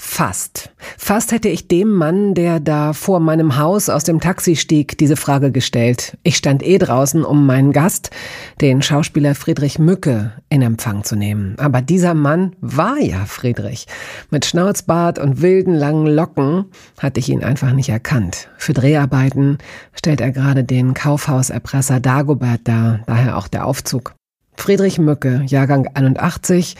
Fast. Fast hätte ich dem Mann, der da vor meinem Haus aus dem Taxi stieg, diese Frage gestellt. Ich stand eh draußen, um meinen Gast, den Schauspieler Friedrich Mücke, in Empfang zu nehmen. Aber dieser Mann war ja Friedrich. Mit Schnauzbart und wilden langen Locken hatte ich ihn einfach nicht erkannt. Für Dreharbeiten stellt er gerade den Kaufhauserpresser Dagobert dar, daher auch der Aufzug. Friedrich Mücke, Jahrgang 81,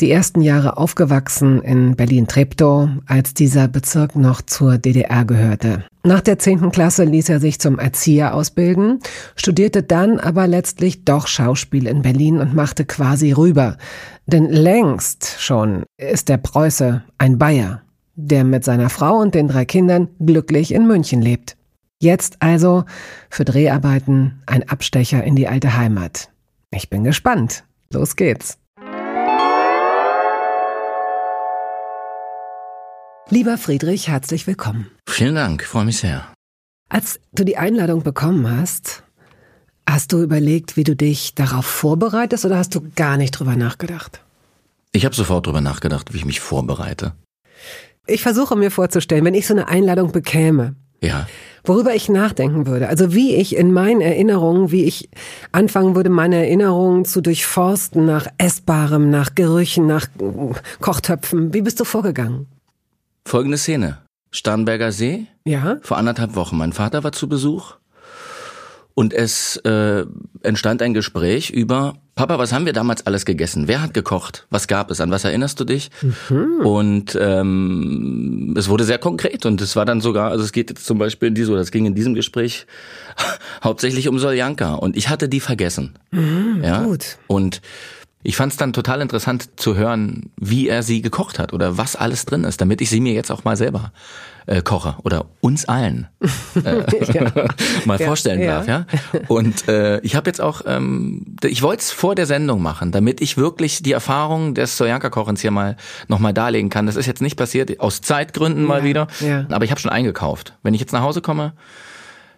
die ersten Jahre aufgewachsen in Berlin-Treptow, als dieser Bezirk noch zur DDR gehörte. Nach der zehnten Klasse ließ er sich zum Erzieher ausbilden, studierte dann aber letztlich doch Schauspiel in Berlin und machte quasi rüber. Denn längst schon ist der Preuße ein Bayer, der mit seiner Frau und den drei Kindern glücklich in München lebt. Jetzt also für Dreharbeiten ein Abstecher in die alte Heimat. Ich bin gespannt. Los geht's. Lieber Friedrich, herzlich willkommen. Vielen Dank, freue mich sehr. Als du die Einladung bekommen hast, hast du überlegt, wie du dich darauf vorbereitest oder hast du gar nicht drüber nachgedacht? Ich habe sofort drüber nachgedacht, wie ich mich vorbereite. Ich versuche mir vorzustellen, wenn ich so eine Einladung bekäme. Ja. Worüber ich nachdenken würde. Also wie ich in meinen Erinnerungen, wie ich anfangen würde, meine Erinnerungen zu durchforsten nach Essbarem, nach Gerüchen, nach Kochtöpfen. Wie bist du vorgegangen? Folgende Szene. Starnberger See. Ja. Vor anderthalb Wochen. Mein Vater war zu Besuch. Und es äh, entstand ein Gespräch über, Papa, was haben wir damals alles gegessen? Wer hat gekocht? Was gab es? An was erinnerst du dich? Mhm. Und ähm, es wurde sehr konkret und es war dann sogar, also es geht jetzt zum Beispiel in diesem, oder es ging in diesem Gespräch hauptsächlich um Soljanka und ich hatte die vergessen. Mhm, ja? Gut. Und ich fand es dann total interessant zu hören, wie er sie gekocht hat oder was alles drin ist, damit ich sie mir jetzt auch mal selber äh, koche oder uns allen äh, ja. mal ja, vorstellen ja. darf. Ja. Und äh, ich habe jetzt auch, ähm, ich wollte es vor der Sendung machen, damit ich wirklich die Erfahrung des Sojanka-Kochens hier mal nochmal darlegen kann. Das ist jetzt nicht passiert, aus Zeitgründen mal wieder, aber ich habe schon eingekauft. Wenn ich jetzt nach Hause komme,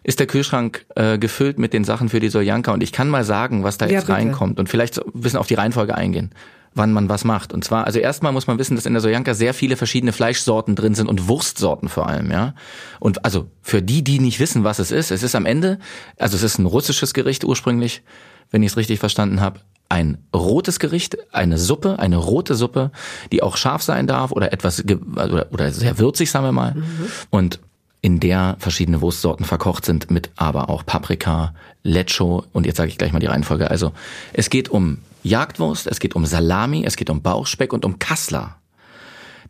ist der Kühlschrank äh, gefüllt mit den Sachen für die Soljanka und ich kann mal sagen, was da ja, jetzt bitte. reinkommt und vielleicht ein bisschen auf die Reihenfolge eingehen, wann man was macht. Und zwar, also erstmal muss man wissen, dass in der Soljanka sehr viele verschiedene Fleischsorten drin sind und Wurstsorten vor allem, ja. Und also für die, die nicht wissen, was es ist, es ist am Ende, also es ist ein russisches Gericht ursprünglich, wenn ich es richtig verstanden habe, ein rotes Gericht, eine Suppe, eine rote Suppe, die auch scharf sein darf oder etwas oder, oder sehr würzig, sagen wir mal. Mhm. Und in der verschiedene Wurstsorten verkocht sind, mit aber auch Paprika, Lecho und jetzt sage ich gleich mal die Reihenfolge. Also es geht um Jagdwurst, es geht um Salami, es geht um Bauchspeck und um Kassler.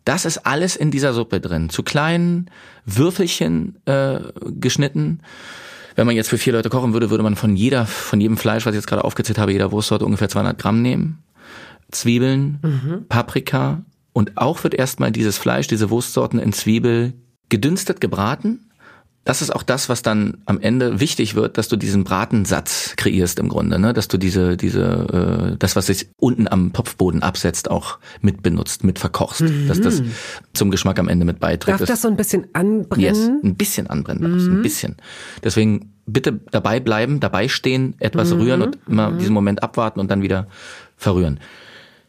Das ist alles in dieser Suppe drin, zu kleinen Würfelchen äh, geschnitten. Wenn man jetzt für vier Leute kochen würde, würde man von jeder, von jedem Fleisch, was ich jetzt gerade aufgezählt habe, jeder Wurstsorte ungefähr 200 Gramm nehmen. Zwiebeln, mhm. Paprika und auch wird erstmal dieses Fleisch, diese Wurstsorten in Zwiebel gedünstet gebraten. Das ist auch das, was dann am Ende wichtig wird, dass du diesen Bratensatz kreierst im Grunde, ne? dass du diese, diese, äh, das, was sich unten am Topfboden absetzt, auch mit benutzt, mit verkochst, mhm. dass das zum Geschmack am Ende mit beiträgt. Darf das so ein bisschen anbrennen? Yes, ein bisschen anbrennen, mhm. ein bisschen. Deswegen bitte dabei bleiben, dabei stehen, etwas mhm. rühren und immer mhm. diesen Moment abwarten und dann wieder verrühren.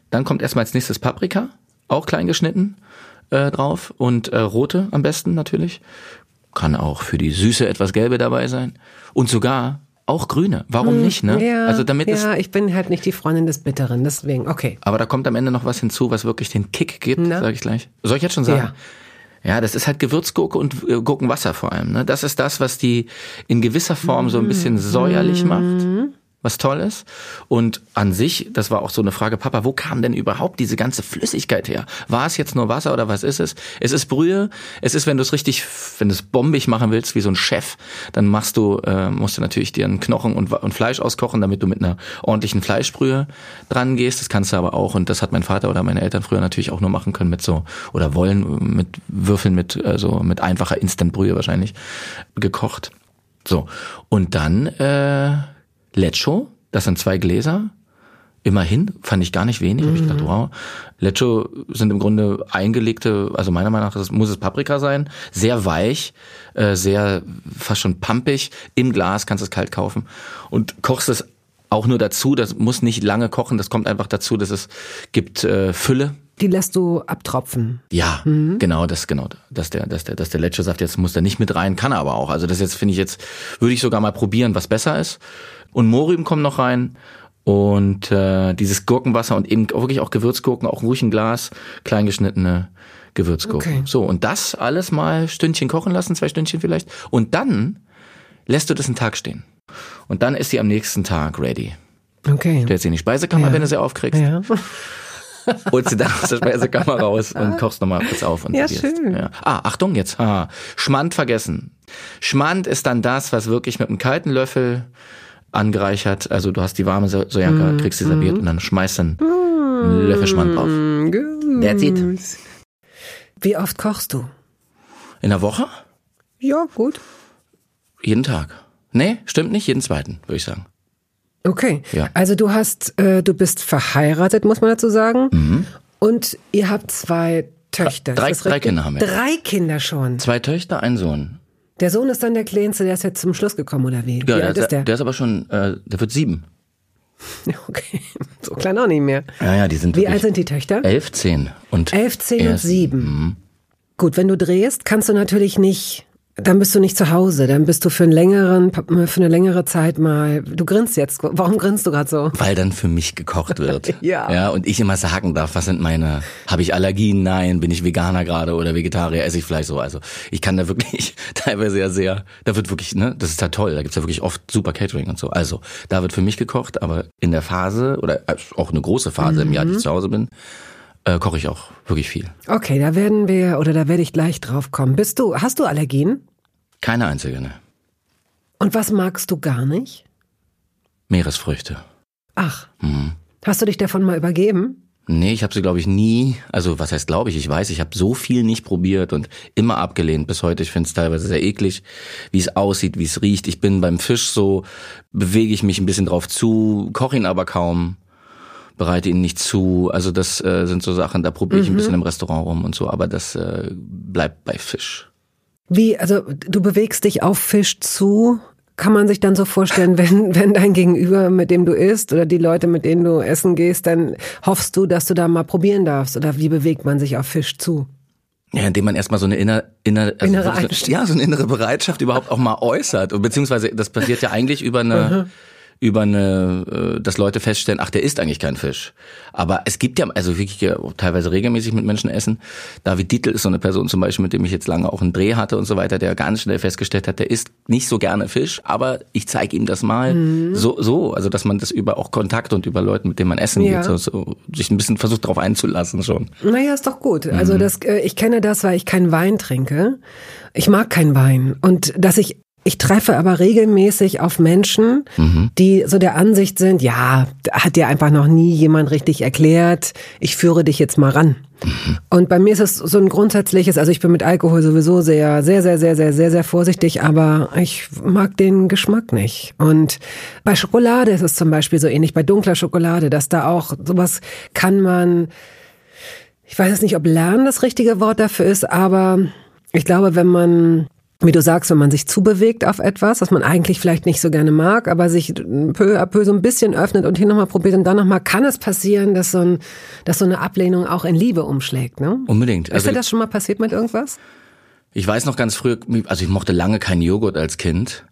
Dann kommt erstmal als nächstes Paprika, auch klein geschnitten äh, drauf und äh, rote am besten natürlich. Kann auch für die Süße etwas gelbe dabei sein. Und sogar auch grüne. Warum hm, nicht, ne? Ja, also damit ja, ich bin halt nicht die Freundin des Bitteren, deswegen, okay. Aber da kommt am Ende noch was hinzu, was wirklich den Kick gibt, sage ich gleich. Soll ich jetzt schon sagen? Ja. Ja, das ist halt Gewürzgurke und äh, Gurkenwasser vor allem. Ne? Das ist das, was die in gewisser Form so ein bisschen säuerlich macht. Was toll ist. Und an sich, das war auch so eine Frage, Papa, wo kam denn überhaupt diese ganze Flüssigkeit her? War es jetzt nur Wasser oder was ist es? Es ist Brühe. Es ist, wenn du es richtig, wenn du es bombig machen willst, wie so ein Chef, dann machst du, äh, musst du natürlich dir einen Knochen und, und Fleisch auskochen, damit du mit einer ordentlichen Fleischbrühe dran gehst. Das kannst du aber auch, und das hat mein Vater oder meine Eltern früher natürlich auch nur machen können mit so, oder wollen mit Würfeln mit, also mit einfacher Instantbrühe wahrscheinlich gekocht. So. Und dann äh, Lecho, das sind zwei Gläser. Immerhin, fand ich gar nicht wenig. Mhm. Hab ich gedacht, wow. Lecho sind im Grunde eingelegte, also meiner Meinung nach muss es Paprika sein. Sehr weich, äh, sehr fast schon pumpig. Im Glas kannst du es kalt kaufen. Und kochst es auch nur dazu, das muss nicht lange kochen, das kommt einfach dazu, dass es gibt äh, Fülle. Die lässt du abtropfen. Ja, mhm. genau, das genau, dass der, dass der, dass der Leche-Saft jetzt muss da nicht mit rein, kann er aber auch. Also das jetzt finde ich jetzt würde ich sogar mal probieren, was besser ist. Und Mohrrüben kommen noch rein und äh, dieses Gurkenwasser und eben wirklich auch Gewürzgurken, auch ruhig ein Glas, kleingeschnittene Gewürzgurken. Okay. So und das alles mal Stündchen kochen lassen, zwei Stündchen vielleicht, und dann lässt du das einen Tag stehen. Und dann ist sie am nächsten Tag ready. Okay. Stellst sie in die Speisekammer, ja. wenn du sie aufkriegst. Ja. holst sie dann aus der Speisekammer raus und kochst nochmal kurz auf und ja, schön. Ja. Ah, Achtung jetzt. Ah, Schmand vergessen. Schmand ist dann das, was wirklich mit einem kalten Löffel angereichert, also du hast die warme Sojanka, mm, kriegst sie serviert mm. und dann schmeißt dann einen Löffel Schmand drauf. Good. That's it. Wie oft kochst du? In der Woche? Ja, gut. Jeden Tag. Nee, stimmt nicht, jeden zweiten, würde ich sagen. Okay. Ja. Also du hast, äh, du bist verheiratet, muss man dazu sagen. Mhm. Und ihr habt zwei Töchter. Drei, drei Kinder haben wir. Drei Kinder schon. Zwei Töchter, ein Sohn. Der Sohn ist dann der Kleinste, der ist jetzt zum Schluss gekommen, oder wie? Ja, wie der, alt ist der? Der ist aber schon, äh, der wird sieben. Okay, so klein auch nicht mehr. Ja, ja, die sind Wie alt sind die Töchter? Elf, zehn und elf, zehn und sieben. Mhm. Gut, wenn du drehst, kannst du natürlich nicht dann bist du nicht zu Hause, dann bist du für einen längeren, für eine längere Zeit mal. Du grinst jetzt. Warum grinst du gerade so? Weil dann für mich gekocht wird. ja. Ja. Und ich immer sagen darf, was sind meine, habe ich Allergien? Nein. Bin ich Veganer gerade oder Vegetarier? Esse ich Fleisch so? Also ich kann da wirklich teilweise ja sehr, da wird wirklich, ne, das ist ja toll. Da gibt's ja wirklich oft super Catering und so. Also da wird für mich gekocht, aber in der Phase oder äh, auch eine große Phase mhm. im Jahr, die ich zu Hause bin, äh, koche ich auch wirklich viel. Okay, da werden wir oder da werde ich gleich drauf kommen. Bist du, hast du Allergien? Keine einzige, ne. Und was magst du gar nicht? Meeresfrüchte. Ach. Mhm. Hast du dich davon mal übergeben? Nee, ich habe sie, glaube ich, nie, also was heißt glaube ich, ich weiß, ich habe so viel nicht probiert und immer abgelehnt bis heute. Ich finde es teilweise sehr eklig, wie es aussieht, wie es riecht. Ich bin beim Fisch so, bewege ich mich ein bisschen drauf zu, koche ihn aber kaum bereite ihn nicht zu. Also das äh, sind so Sachen, da probiere ich mhm. ein bisschen im Restaurant rum und so, aber das äh, bleibt bei Fisch. Wie, also du bewegst dich auf Fisch zu? Kann man sich dann so vorstellen, wenn, wenn dein Gegenüber, mit dem du isst, oder die Leute, mit denen du essen gehst, dann hoffst du, dass du da mal probieren darfst? Oder wie bewegt man sich auf Fisch zu? Ja, indem man erstmal so eine inner, inner, also innere Einstellung. ja, so eine innere Bereitschaft überhaupt auch mal äußert. Und beziehungsweise das passiert ja eigentlich über eine, über eine, äh, dass Leute feststellen, ach, der isst eigentlich kein Fisch. Aber es gibt ja, also wirklich ja, teilweise regelmäßig mit Menschen essen. David Dietl ist so eine Person zum Beispiel, mit dem ich jetzt lange auch einen Dreh hatte und so weiter, der ganz schnell festgestellt hat, der isst nicht so gerne Fisch, aber ich zeige ihm das mal mhm. so, so, also dass man das über auch Kontakt und über Leute, mit denen man essen ja. geht, so, so, sich ein bisschen versucht darauf einzulassen schon. Naja, ist doch gut. Also mhm. das, äh, ich kenne das, weil ich keinen Wein trinke. Ich mag keinen Wein. Und dass ich ich treffe aber regelmäßig auf Menschen, mhm. die so der Ansicht sind, ja, hat dir einfach noch nie jemand richtig erklärt, ich führe dich jetzt mal ran. Mhm. Und bei mir ist es so ein grundsätzliches, also ich bin mit Alkohol sowieso sehr, sehr, sehr, sehr, sehr, sehr, sehr vorsichtig, aber ich mag den Geschmack nicht. Und bei Schokolade ist es zum Beispiel so ähnlich, bei dunkler Schokolade, dass da auch sowas kann man, ich weiß jetzt nicht, ob lernen das richtige Wort dafür ist, aber ich glaube, wenn man wie du sagst, wenn man sich zubewegt auf etwas, was man eigentlich vielleicht nicht so gerne mag, aber sich peu à peu so ein bisschen öffnet und hier nochmal probiert und dann nochmal, kann es passieren, dass so, ein, dass so eine Ablehnung auch in Liebe umschlägt, ne? Unbedingt. Ist also, dir das schon mal passiert mit irgendwas? Ich weiß noch ganz früh, also ich mochte lange keinen Joghurt als Kind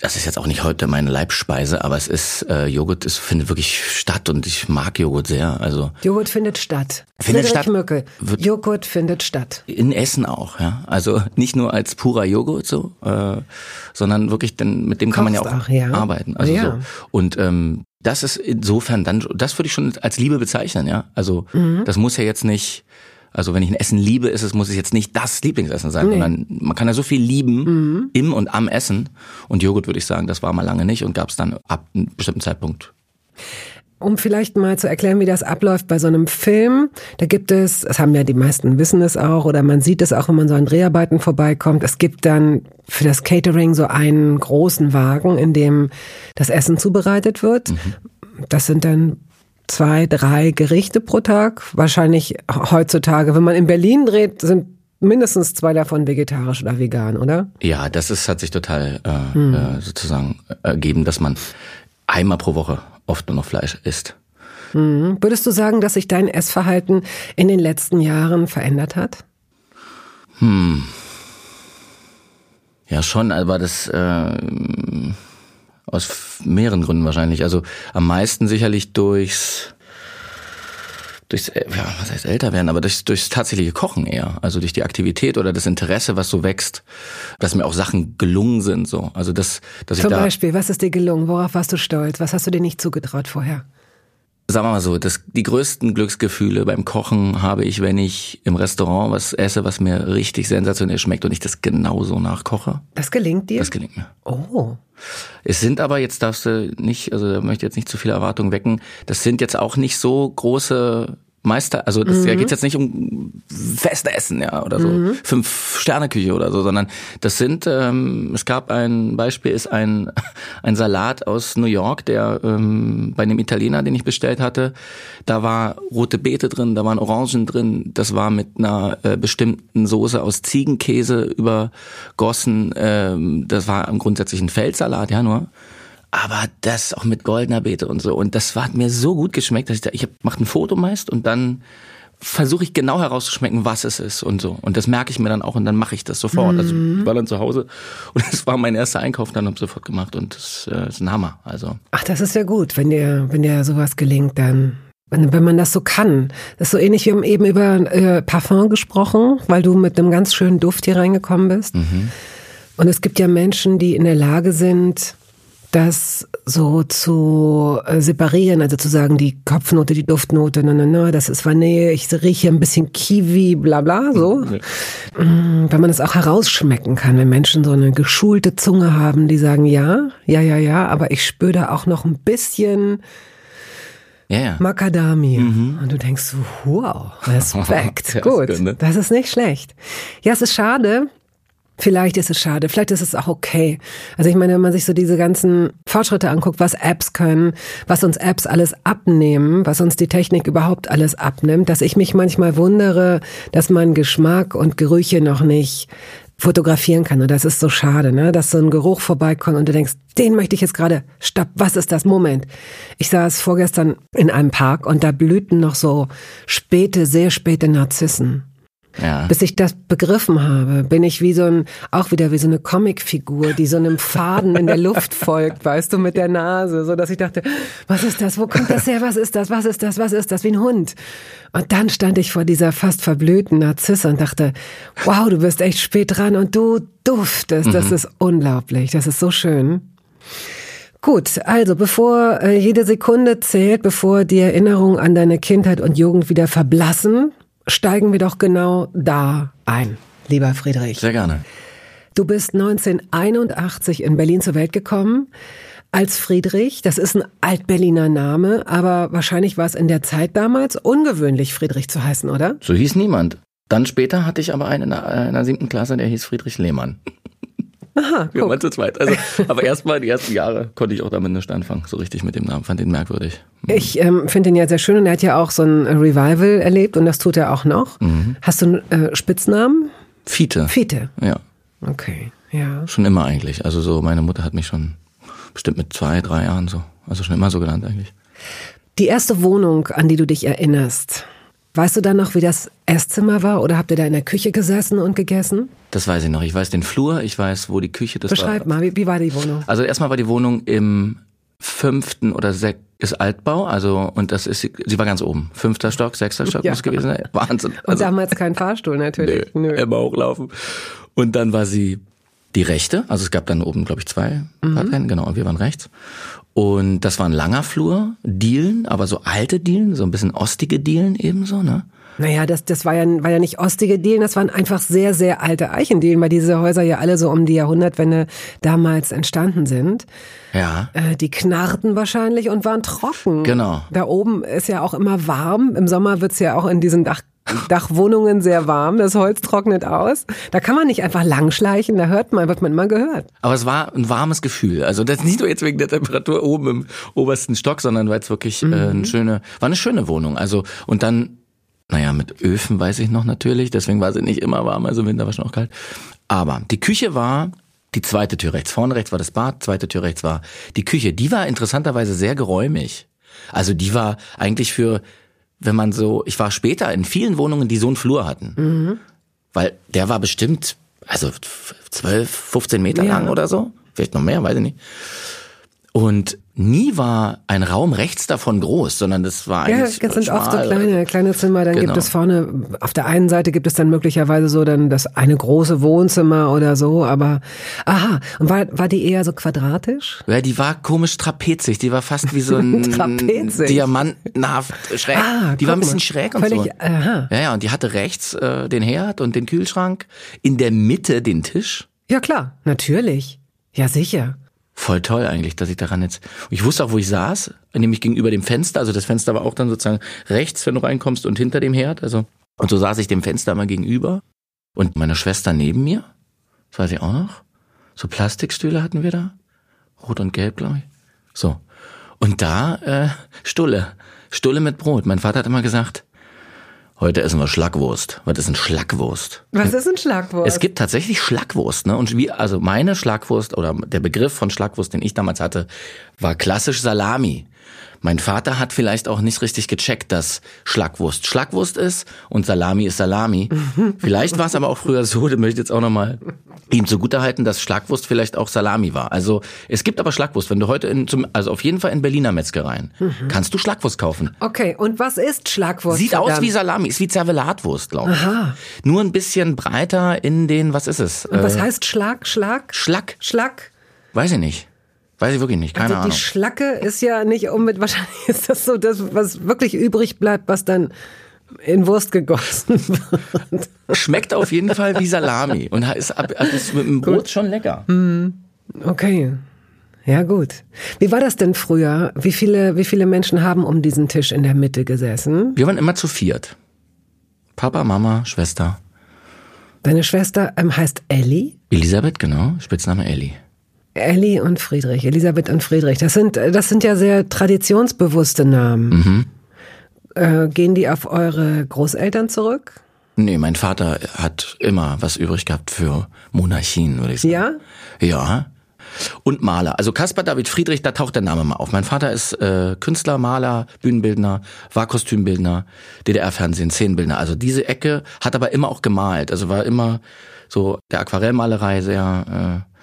das ist jetzt auch nicht heute meine Leibspeise, aber es ist äh, Joghurt, es findet wirklich statt und ich mag Joghurt sehr. Also Joghurt findet statt. Findet Friedrich statt. Mücke. Joghurt findet statt. In Essen auch, ja. Also nicht nur als purer Joghurt so, äh, sondern wirklich, denn mit dem Kochst kann man ja auch, auch ja. arbeiten. Also ja. so. Und ähm, das ist insofern dann, das würde ich schon als Liebe bezeichnen, ja. Also mhm. das muss ja jetzt nicht also wenn ich ein Essen liebe, ist es, muss es jetzt nicht das Lieblingsessen sein, nee. sondern man kann ja so viel lieben mhm. im und am Essen. Und Joghurt würde ich sagen, das war mal lange nicht und gab es dann ab einem bestimmten Zeitpunkt. um vielleicht mal zu erklären, wie das abläuft bei so einem Film, da gibt es, das haben ja die meisten wissen es auch, oder man sieht es auch, wenn man so an Dreharbeiten vorbeikommt, es gibt dann für das Catering so einen großen Wagen, in dem das Essen zubereitet wird. Mhm. Das sind dann zwei, drei Gerichte pro Tag. Wahrscheinlich heutzutage, wenn man in Berlin dreht, sind mindestens zwei davon vegetarisch oder vegan, oder? Ja, das ist, hat sich total äh, hm. äh, sozusagen ergeben, dass man einmal pro Woche oft nur noch Fleisch isst. Hm. Würdest du sagen, dass sich dein Essverhalten in den letzten Jahren verändert hat? Hm. Ja, schon, aber das äh, aus mehreren Gründen wahrscheinlich. Also am meisten sicherlich durchs durchs, äh, ja, was heißt älter werden, aber durchs, durchs tatsächliche Kochen eher. Also durch die Aktivität oder das Interesse, was so wächst, dass mir auch Sachen gelungen sind, so. Also das, dass Zum ich da, Beispiel, was ist dir gelungen? Worauf warst du stolz? Was hast du dir nicht zugetraut vorher? Sagen wir mal so, das, die größten Glücksgefühle beim Kochen habe ich, wenn ich im Restaurant was esse, was mir richtig sensationell schmeckt und ich das genauso nachkoche. Das gelingt dir? Das gelingt mir. Oh. Es sind aber, jetzt darfst du nicht, also da möchte ich jetzt nicht zu viele Erwartungen wecken, das sind jetzt auch nicht so große Meister, also das, mhm. da geht's jetzt nicht um feste Essen, ja, oder so. Mhm. fünf Sterne Küche oder so, sondern das sind, ähm, es gab ein Beispiel, ist ein ein Salat aus New York, der ähm, bei einem Italiener, den ich bestellt hatte, da war rote Beete drin, da waren Orangen drin, das war mit einer äh, bestimmten Soße aus Ziegenkäse übergossen, ähm, das war im grundsätzlich ein Feldsalat, ja nur aber das auch mit goldener Beete und so. Und das hat mir so gut geschmeckt, dass ich da, ich hab, mach ein Foto meist und dann versuche ich genau herauszuschmecken, was es ist und so. Und das merke ich mir dann auch und dann mache ich das sofort. Also, mhm. Also ich war dann zu Hause und es war mein erster Einkauf, dann habe ich sofort gemacht und das äh, ist ein Hammer. Also. Ach, das ist ja gut, wenn dir, wenn dir sowas gelingt, dann wenn, wenn man das so kann. Das ist so ähnlich, wir haben eben über äh, Parfum gesprochen, weil du mit einem ganz schönen Duft hier reingekommen bist. Mhm. Und es gibt ja Menschen, die in der Lage sind, das so zu äh, separieren, also zu sagen, die Kopfnote, die Duftnote, na, na, na, das ist Vanille, ich rieche ein bisschen Kiwi, bla, bla, so. Ja. Mm, wenn man das auch herausschmecken kann, wenn Menschen so eine geschulte Zunge haben, die sagen, ja, ja, ja, ja, aber ich spüre da auch noch ein bisschen, ja, ja. Macadamia. Mhm. Und du denkst, wow, Respekt. Gut, das ist nicht schlecht. Ja, es ist schade, Vielleicht ist es schade, vielleicht ist es auch okay. Also ich meine, wenn man sich so diese ganzen Fortschritte anguckt, was Apps können, was uns Apps alles abnehmen, was uns die Technik überhaupt alles abnimmt, dass ich mich manchmal wundere, dass man Geschmack und Gerüche noch nicht fotografieren kann. Und das ist so schade, ne? dass so ein Geruch vorbeikommt und du denkst, den möchte ich jetzt gerade, stopp, was ist das? Moment. Ich saß vorgestern in einem Park und da blühten noch so späte, sehr späte Narzissen. Ja. Bis ich das begriffen habe, bin ich wie so ein, auch wieder wie so eine Comicfigur, die so einem Faden in der Luft folgt, weißt du, mit der Nase, so dass ich dachte, was ist das? Wo kommt das her? Was ist das? Was ist das? Was ist das? Wie ein Hund. Und dann stand ich vor dieser fast verblühten Narzisse und dachte, wow, du bist echt spät dran und du duftest. Das mhm. ist unglaublich. Das ist so schön. Gut, also bevor äh, jede Sekunde zählt, bevor die Erinnerungen an deine Kindheit und Jugend wieder verblassen, steigen wir doch genau da ein, lieber Friedrich. Sehr gerne. Du bist 1981 in Berlin zur Welt gekommen als Friedrich. Das ist ein Altberliner Name, aber wahrscheinlich war es in der Zeit damals ungewöhnlich, Friedrich zu heißen, oder? So hieß niemand. Dann später hatte ich aber einen in der, in der siebten Klasse, der hieß Friedrich Lehmann. Aha, Wir waren zu zweit. Also, aber erstmal die ersten Jahre konnte ich auch damit nicht anfangen, so richtig mit dem Namen, fand den merkwürdig. Mhm. Ich ähm, finde ihn ja sehr schön und er hat ja auch so ein Revival erlebt und das tut er auch noch. Mhm. Hast du einen äh, Spitznamen? Fiete. Fiete. Ja. Okay, ja. Schon immer eigentlich. Also so, meine Mutter hat mich schon bestimmt mit zwei, drei Jahren so, also schon immer so genannt eigentlich. Die erste Wohnung, an die du dich erinnerst, Weißt du dann noch, wie das Esszimmer war oder habt ihr da in der Küche gesessen und gegessen? Das weiß ich noch. Ich weiß den Flur, ich weiß, wo die Küche das Beschreib war. mal, wie, wie war die Wohnung? Also erstmal war die Wohnung im fünften oder sechs ist Altbau, also und das ist sie war ganz oben, fünfter Stock, sechster Stock ja. muss gewesen sein, Wahnsinn. Und also, damals kein Fahrstuhl natürlich. Nö, Nö. immer hochlaufen. Und dann war sie die rechte, also es gab dann oben glaube ich zwei mhm. Parteien, genau, und wir waren rechts. Und das war ein langer Flur, Dielen, aber so alte Dielen, so ein bisschen ostige Dielen ebenso, ne? Naja, das, das war ja, war ja nicht ostige Dielen, das waren einfach sehr, sehr alte Eichendielen, weil diese Häuser ja alle so um die Jahrhundertwende damals entstanden sind. Ja. Äh, die knarrten wahrscheinlich und waren trocken. Genau. Da oben ist ja auch immer warm. Im Sommer wird's ja auch in diesen Dach Dachwohnungen sehr warm, das Holz trocknet aus. Da kann man nicht einfach langschleichen, da hört man, wird man immer gehört. Aber es war ein warmes Gefühl. Also das nicht nur jetzt wegen der Temperatur oben im obersten Stock, sondern weil es wirklich mhm. äh, eine schöne, war eine schöne Wohnung. Also und dann, naja, mit Öfen weiß ich noch natürlich, deswegen war sie nicht immer warm, also im Winter war schon auch kalt. Aber die Küche war die zweite Tür rechts. Vorne rechts war das Bad, zweite Tür rechts war die Küche. Die war interessanterweise sehr geräumig. Also die war eigentlich für wenn man so, ich war später in vielen Wohnungen, die so einen Flur hatten. Mhm. Weil der war bestimmt, also 12, 15 Meter ja. lang oder so. Vielleicht noch mehr, weiß ich nicht. Und nie war ein Raum rechts davon groß, sondern das war eigentlich Ja, das sind oft so kleine, kleine Zimmer. Dann genau. gibt es vorne, auf der einen Seite gibt es dann möglicherweise so dann das eine große Wohnzimmer oder so, aber aha. Und war, war die eher so quadratisch? Ja, die war komisch trapezig. Die war fast wie so ein diamantenhaft schräg. Ah, die war ein bisschen mal. schräg und Völlig, so. Aha. Ja, ja, und die hatte rechts äh, den Herd und den Kühlschrank, in der Mitte den Tisch. Ja, klar, natürlich. Ja, sicher. Voll toll eigentlich, dass ich daran jetzt. Ich wusste auch, wo ich saß, nämlich gegenüber dem Fenster. Also das Fenster war auch dann sozusagen rechts, wenn du reinkommst, und hinter dem Herd. Also und so saß ich dem Fenster mal gegenüber und meine Schwester neben mir. Das weiß ich auch noch. So Plastikstühle hatten wir da, rot und gelb, glaube ich. So und da äh, Stulle, Stulle mit Brot. Mein Vater hat immer gesagt, Heute essen wir Schlackwurst. Was ist ein Schlackwurst? Was ist ein Schlackwurst? Es gibt tatsächlich Schlackwurst, ne? Und wie, also meine Schlackwurst oder der Begriff von Schlackwurst, den ich damals hatte, war klassisch Salami. Mein Vater hat vielleicht auch nicht richtig gecheckt, dass Schlackwurst Schlackwurst ist und Salami ist Salami. vielleicht war es aber auch früher so, da möchte ich jetzt auch nochmal ihm zugutehalten, dass Schlackwurst vielleicht auch Salami war. Also es gibt aber Schlackwurst. Wenn du heute in, zum, also auf jeden Fall in Berliner Metzgereien, mhm. kannst du Schlackwurst kaufen. Okay, und was ist Schlackwurst? Sieht aus wie Salami, ist wie Zervelatwurst, glaube ich. Aha. Nur ein bisschen breiter in den, was ist es? Und was äh, heißt Schlag, Schlag? Schlag. Schlag. Weiß ich nicht. Weiß ich wirklich nicht, keine also Ahnung. Die Schlacke ist ja nicht unbedingt, wahrscheinlich ist das so das, was wirklich übrig bleibt, was dann in Wurst gegossen wird. Schmeckt auf jeden Fall wie Salami und ist, ist mit dem Brot gut. schon lecker. Hm. Okay. Ja, gut. Wie war das denn früher? Wie viele, wie viele Menschen haben um diesen Tisch in der Mitte gesessen? Wir waren immer zu viert. Papa, Mama, Schwester. Deine Schwester ähm, heißt Ellie? Elisabeth, genau. Spitzname Ellie. Ellie und Friedrich, Elisabeth und Friedrich. Das sind, das sind ja sehr traditionsbewusste Namen. Mhm. Äh, gehen die auf eure Großeltern zurück? Nee, mein Vater hat immer was übrig gehabt für Monarchien, würde ich sagen. Ja? Ja. Und Maler. Also Caspar David Friedrich, da taucht der Name mal auf. Mein Vater ist äh, Künstler, Maler, Bühnenbildner, war Kostümbildner, DDR-Fernsehen, Szenenbildner. Also diese Ecke hat aber immer auch gemalt. Also war immer so der Aquarellmalerei sehr äh,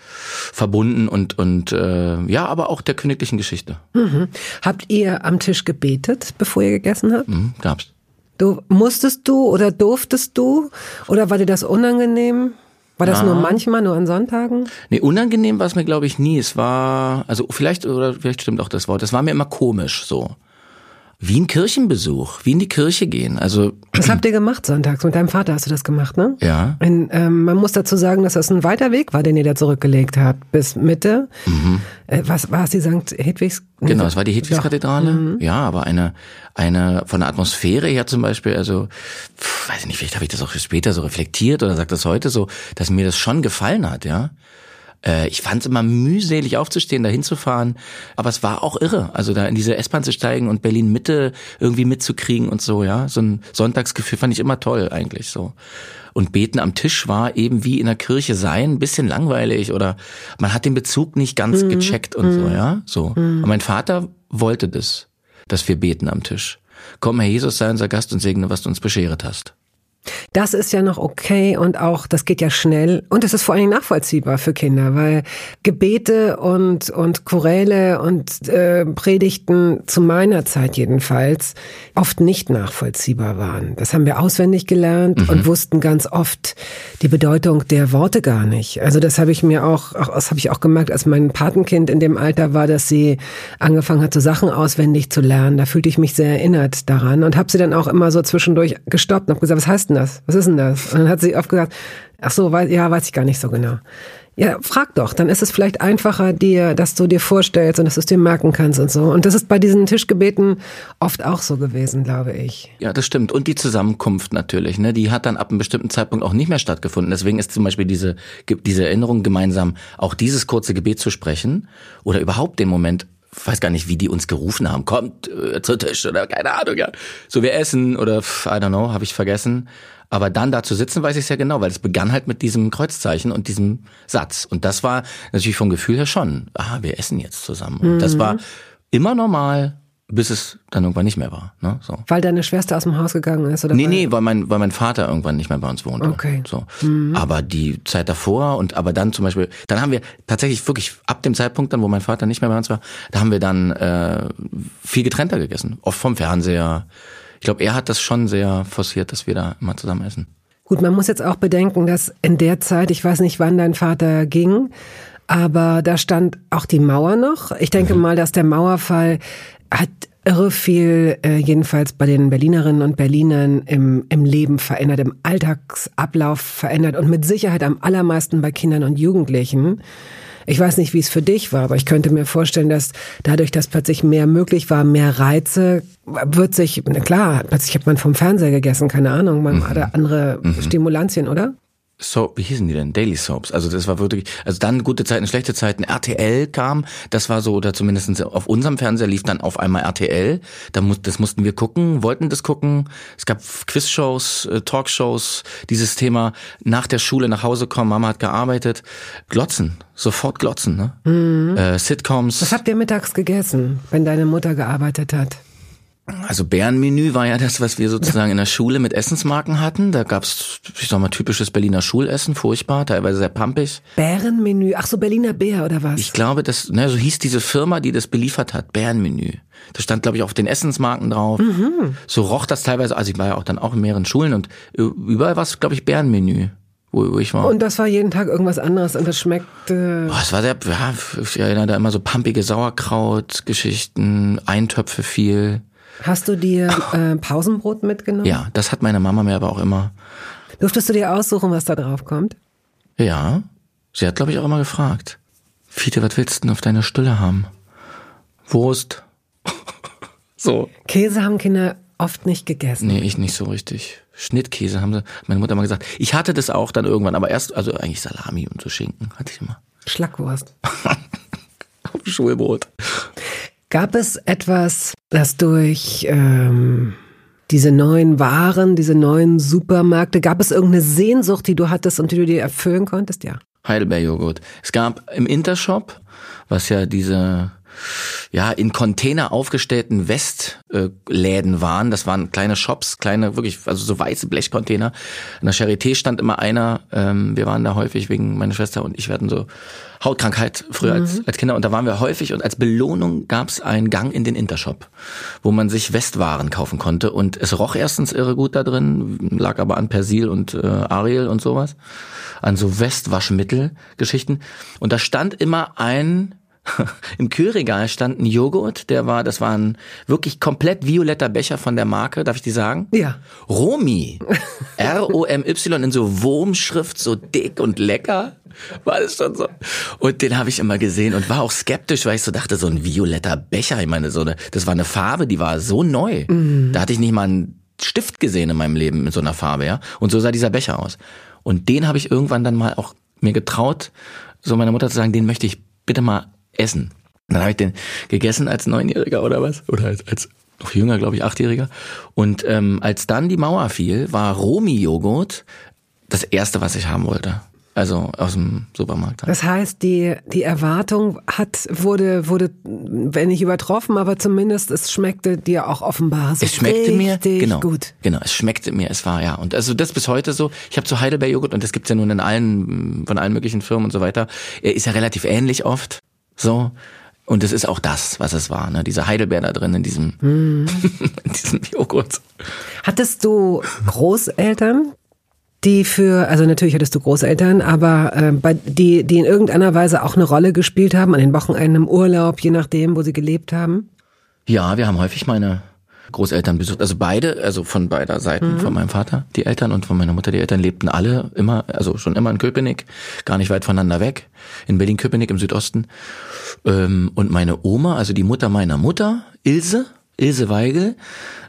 verbunden und und äh, ja, aber auch der königlichen Geschichte. Mhm. Habt ihr am Tisch gebetet, bevor ihr gegessen habt? Mhm, gab's. Du musstest du oder durftest du oder war dir das unangenehm? War das ja. nur manchmal, nur an Sonntagen? Nee, unangenehm war es mir, glaube ich, nie. Es war, also vielleicht, oder vielleicht stimmt auch das Wort, es war mir immer komisch so wie ein Kirchenbesuch, wie in die Kirche gehen. Also was habt ihr gemacht sonntags? Mit deinem Vater hast du das gemacht, ne? Ja. Ein, ähm, man muss dazu sagen, dass das ein weiter Weg war, den ihr da zurückgelegt habt bis Mitte. Mhm. Äh, was war es die St. Hedwigs? Genau, es war die Hedwigskathedrale. Mhm. Ja, aber eine eine von der Atmosphäre her zum Beispiel, also pf, weiß ich nicht, vielleicht habe ich das auch später so reflektiert oder sagt das heute so, dass mir das schon gefallen hat, ja. Äh, ich fand es immer mühselig aufzustehen, da hinzufahren, aber es war auch irre, also da in diese S-Bahn zu steigen und Berlin Mitte irgendwie mitzukriegen und so, ja, so ein Sonntagsgefühl fand ich immer toll eigentlich so. Und beten am Tisch war eben wie in der Kirche sein, ein bisschen langweilig oder man hat den Bezug nicht ganz mhm. gecheckt und mhm. so, ja, so. Mhm. Und mein Vater wollte das, dass wir beten am Tisch. Komm, Herr Jesus, sei unser Gast und segne, was du uns bescheret hast. Das ist ja noch okay und auch, das geht ja schnell und es ist vor allen Dingen nachvollziehbar für Kinder, weil Gebete und, und Choräle und äh, Predigten zu meiner Zeit jedenfalls oft nicht nachvollziehbar waren. Das haben wir auswendig gelernt mhm. und wussten ganz oft die Bedeutung der Worte gar nicht. Also das habe ich mir auch, auch das habe ich auch gemerkt, als mein Patenkind in dem Alter war, dass sie angefangen hat, so Sachen auswendig zu lernen. Da fühlte ich mich sehr erinnert daran und habe sie dann auch immer so zwischendurch gestoppt und habe gesagt, was heißt denn das? Was ist denn das? Und dann hat sie oft gesagt, ach so, weiß, ja, weiß ich gar nicht so genau. Ja, frag doch, dann ist es vielleicht einfacher dir, dass du dir vorstellst und dass du es dir merken kannst und so. Und das ist bei diesen Tischgebeten oft auch so gewesen, glaube ich. Ja, das stimmt. Und die Zusammenkunft natürlich, ne? Die hat dann ab einem bestimmten Zeitpunkt auch nicht mehr stattgefunden. Deswegen ist zum Beispiel diese, diese Erinnerung gemeinsam, auch dieses kurze Gebet zu sprechen oder überhaupt den Moment weiß gar nicht, wie die uns gerufen haben, kommt äh, zu Tisch oder keine Ahnung, ja. So wir essen oder I don't know, habe ich vergessen. Aber dann da zu sitzen, weiß ich sehr genau, weil es begann halt mit diesem Kreuzzeichen und diesem Satz. Und das war natürlich vom Gefühl her schon, ah, wir essen jetzt zusammen. Und mhm. das war immer normal, bis es dann irgendwann nicht mehr war. Ne? So. Weil deine Schwester aus dem Haus gegangen ist? Oder nee, weil nee, weil mein, weil mein Vater irgendwann nicht mehr bei uns wohnte. Okay. So. Mhm. Aber die Zeit davor und aber dann zum Beispiel, dann haben wir tatsächlich wirklich ab dem Zeitpunkt dann, wo mein Vater nicht mehr bei uns war, da haben wir dann äh, viel getrennter gegessen. Oft vom Fernseher. Ich glaube, er hat das schon sehr forciert, dass wir da immer zusammen essen. Gut, man muss jetzt auch bedenken, dass in der Zeit, ich weiß nicht, wann dein Vater ging, aber da stand auch die Mauer noch. Ich denke mhm. mal, dass der Mauerfall hat irre viel, äh, jedenfalls bei den Berlinerinnen und Berlinern im, im Leben verändert, im Alltagsablauf verändert und mit Sicherheit am allermeisten bei Kindern und Jugendlichen. Ich weiß nicht, wie es für dich war, aber ich könnte mir vorstellen, dass dadurch, dass plötzlich mehr möglich war, mehr Reize, wird sich, na klar, plötzlich hat man vom Fernseher gegessen, keine Ahnung, man mhm. hatte andere mhm. Stimulantien, oder? Soap, wie hießen die denn? Daily Soaps. Also das war wirklich, also dann gute Zeiten, schlechte Zeiten. RTL kam, das war so, oder zumindest auf unserem Fernseher lief dann auf einmal RTL. Da muss, das mussten wir gucken, wollten das gucken. Es gab Quizshows, äh, Talkshows, dieses Thema nach der Schule nach Hause kommen, Mama hat gearbeitet. Glotzen, sofort glotzen, ne? Mhm. Äh, Sitcoms. Was habt ihr mittags gegessen, wenn deine Mutter gearbeitet hat? Also Bärenmenü war ja das, was wir sozusagen in der Schule mit Essensmarken hatten. Da gab's, ich sag mal, typisches Berliner Schulessen, furchtbar, teilweise sehr pampig. Bärenmenü, ach so Berliner Bär oder was? Ich glaube, das, ne, so hieß diese Firma, die das beliefert hat, Bärenmenü. Das stand, glaube ich, auf den Essensmarken drauf. Mhm. So roch das teilweise, also ich war ja auch dann auch in mehreren Schulen und überall war es, glaube ich, Bärenmenü. Wo, wo ich war. Und das war jeden Tag irgendwas anderes und das schmeckte. Boah, es war sehr, ja, ich erinnere da immer so pampige Sauerkraut-Geschichten, Eintöpfe viel. Hast du dir äh, Pausenbrot mitgenommen? Ja, das hat meine Mama mir aber auch immer. Durftest du dir aussuchen, was da drauf kommt? Ja. Sie hat, glaube ich, auch immer gefragt. Fiete, was willst du denn auf deiner Stülle haben? Wurst. so. Käse haben Kinder oft nicht gegessen. Nee, ich nicht so richtig. Schnittkäse haben sie, meine Mutter immer gesagt. Ich hatte das auch dann irgendwann, aber erst, also eigentlich Salami und so Schinken hatte ich immer. Schlackwurst. auf Schulbrot. Gab es etwas, das durch ähm, diese neuen Waren, diese neuen Supermärkte, gab es irgendeine Sehnsucht, die du hattest und die du dir erfüllen konntest? Ja. Heidelbeerjoghurt. Es gab im Intershop, was ja diese ja in Container aufgestellten Westläden waren. Das waren kleine Shops, kleine wirklich also so weiße Blechcontainer. In der Charité stand immer einer. Ähm, wir waren da häufig wegen meiner Schwester und ich werden so Hautkrankheit früher mhm. als, als Kinder und da waren wir häufig und als Belohnung gab es einen Gang in den Intershop, wo man sich Westwaren kaufen konnte und es roch erstens irre gut da drin, lag aber an Persil und äh, Ariel und sowas, an so Westwaschmittelgeschichten und da stand immer ein Im Kühlregal stand ein Joghurt, der war, das war ein wirklich komplett violetter Becher von der Marke, darf ich die sagen? Ja. Romi. R-O-M-Y in so Wurmschrift, so dick und lecker. War das schon so? Und den habe ich immer gesehen und war auch skeptisch, weil ich so dachte, so ein violetter Becher, ich meine, so eine, das war eine Farbe, die war so neu. Mhm. Da hatte ich nicht mal einen Stift gesehen in meinem Leben mit so einer Farbe, ja. Und so sah dieser Becher aus. Und den habe ich irgendwann dann mal auch mir getraut, so meiner Mutter zu sagen, den möchte ich bitte mal essen. dann habe ich den gegessen als Neunjähriger oder was? Oder als, als noch jünger, glaube ich, Achtjähriger. Und ähm, als dann die Mauer fiel, war Romi-Joghurt das erste, was ich haben wollte. Also aus dem Supermarkt. Das heißt, die, die Erwartung hat, wurde, wurde, wenn nicht übertroffen, aber zumindest es schmeckte dir auch offenbar so Es schmeckte mir, genau, gut. genau, es schmeckte mir, es war ja. Und also das bis heute so, ich habe zu Heidelbeer-Joghurt und das gibt's ja nun in allen, von allen möglichen Firmen und so weiter, er ist ja relativ ähnlich oft, so. Und es ist auch das, was es war, ne? Dieser Heidelbeer da drin in diesem, Mhm. in diesem Joghurt. Hattest du Großeltern, die für, also natürlich hattest du Großeltern, aber äh, bei, die, die in irgendeiner Weise auch eine Rolle gespielt haben, an den Wochenenden im Urlaub, je nachdem, wo sie gelebt haben? Ja, wir haben häufig meine Großeltern besucht. Also beide, also von beider Seiten, von meinem Vater die Eltern und von meiner Mutter die Eltern lebten alle immer, also schon immer in Köpenick, gar nicht weit voneinander weg, in Berlin-Köpenick im Südosten. Ähm, und meine Oma, also die Mutter meiner Mutter, Ilse, Ilse Weigel,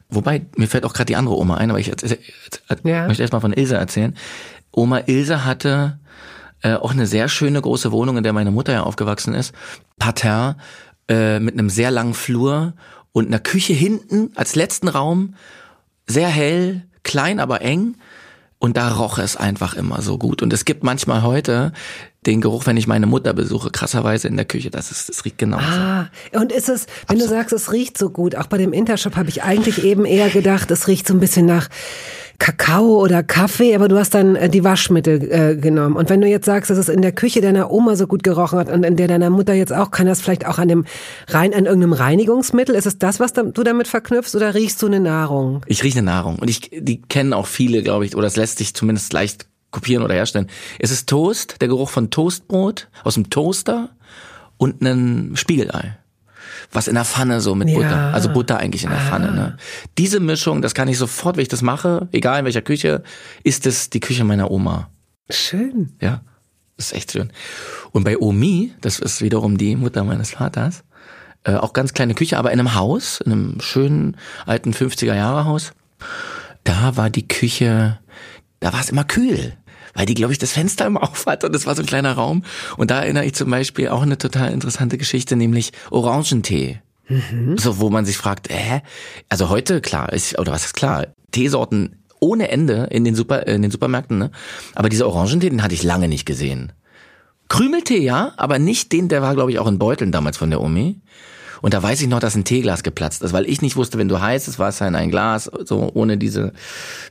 wobei mir fällt auch gerade die andere Oma ein, aber ich erzähl, Ja. möchte erst mal von Ilse erzählen. Oma Ilse hatte äh, auch eine sehr schöne große Wohnung, in der meine Mutter ja aufgewachsen ist. Parterre äh, mit einem sehr langen Flur und einer Küche hinten als letzten Raum. Sehr hell, klein, aber eng. Und da roch es einfach immer so gut. Und es gibt manchmal heute den Geruch, wenn ich meine Mutter besuche, krasserweise in der Küche. Das ist, das riecht genauso. Ah, und ist es, wenn du sagst, es riecht so gut, auch bei dem Intershop habe ich eigentlich eben eher gedacht, es riecht so ein bisschen nach Kakao oder Kaffee, aber du hast dann äh, die Waschmittel äh, genommen. Und wenn du jetzt sagst, dass es in der Küche deiner Oma so gut gerochen hat und in der deiner Mutter jetzt auch, kann das vielleicht auch an dem rein an irgendeinem Reinigungsmittel? Ist es das, was da, du damit verknüpfst, oder riechst du eine Nahrung? Ich rieche eine Nahrung. Und ich, die kennen auch viele, glaube ich, oder es lässt sich zumindest leicht kopieren oder herstellen. Es ist Toast, der Geruch von Toastbrot aus dem Toaster und ein Spiegelei. Was in der Pfanne so mit Ja. Butter. Also Butter eigentlich in der Pfanne. Ne? Diese Mischung, das kann ich sofort, wenn ich das mache, egal in welcher Küche, ist es die Küche meiner Oma. Schön. Ja, das ist echt schön. Und bei Omi, das ist wiederum die Mutter meines Vaters, äh, auch ganz kleine Küche, aber in einem Haus, in einem schönen alten 50er Jahre Haus, da war die Küche, da war es immer kühl. Weil die, glaube ich, das Fenster immer auf hat und es war so ein kleiner Raum. Und da erinnere ich zum Beispiel auch eine total interessante Geschichte, nämlich Orangentee. So, wo man sich fragt, hä? Also heute, klar, ist, oder was ist klar, Teesorten ohne Ende in den, Super, in den Supermärkten, ne? Aber dieser Orangentee, den hatte ich lange nicht gesehen. Krümeltee, ja, aber nicht den, der war, glaube ich, auch in Beuteln damals von der Omi. Und da weiß ich noch, dass ein Teeglas geplatzt ist, weil ich nicht wusste, wenn du heißes Wasser in ein Glas, so ohne diese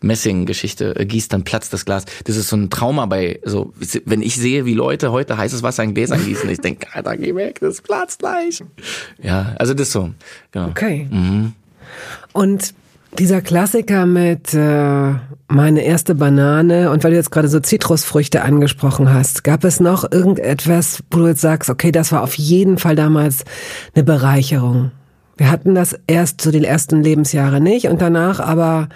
Messing-Geschichte äh, gießt, dann platzt das Glas. Das ist so ein Trauma bei, so, wenn ich sehe, wie Leute heute heißes Wasser in Gläsern gießen, ich denke, Alter, geh weg, das platzt gleich. Ja, also das so, genau. Okay. Und dieser Klassiker mit äh, meine erste Banane und weil du jetzt gerade so Zitrusfrüchte angesprochen hast, gab es noch irgendetwas, wo du jetzt sagst, okay, das war auf jeden Fall damals eine Bereicherung. Wir hatten das erst so die ersten Lebensjahre nicht und danach aber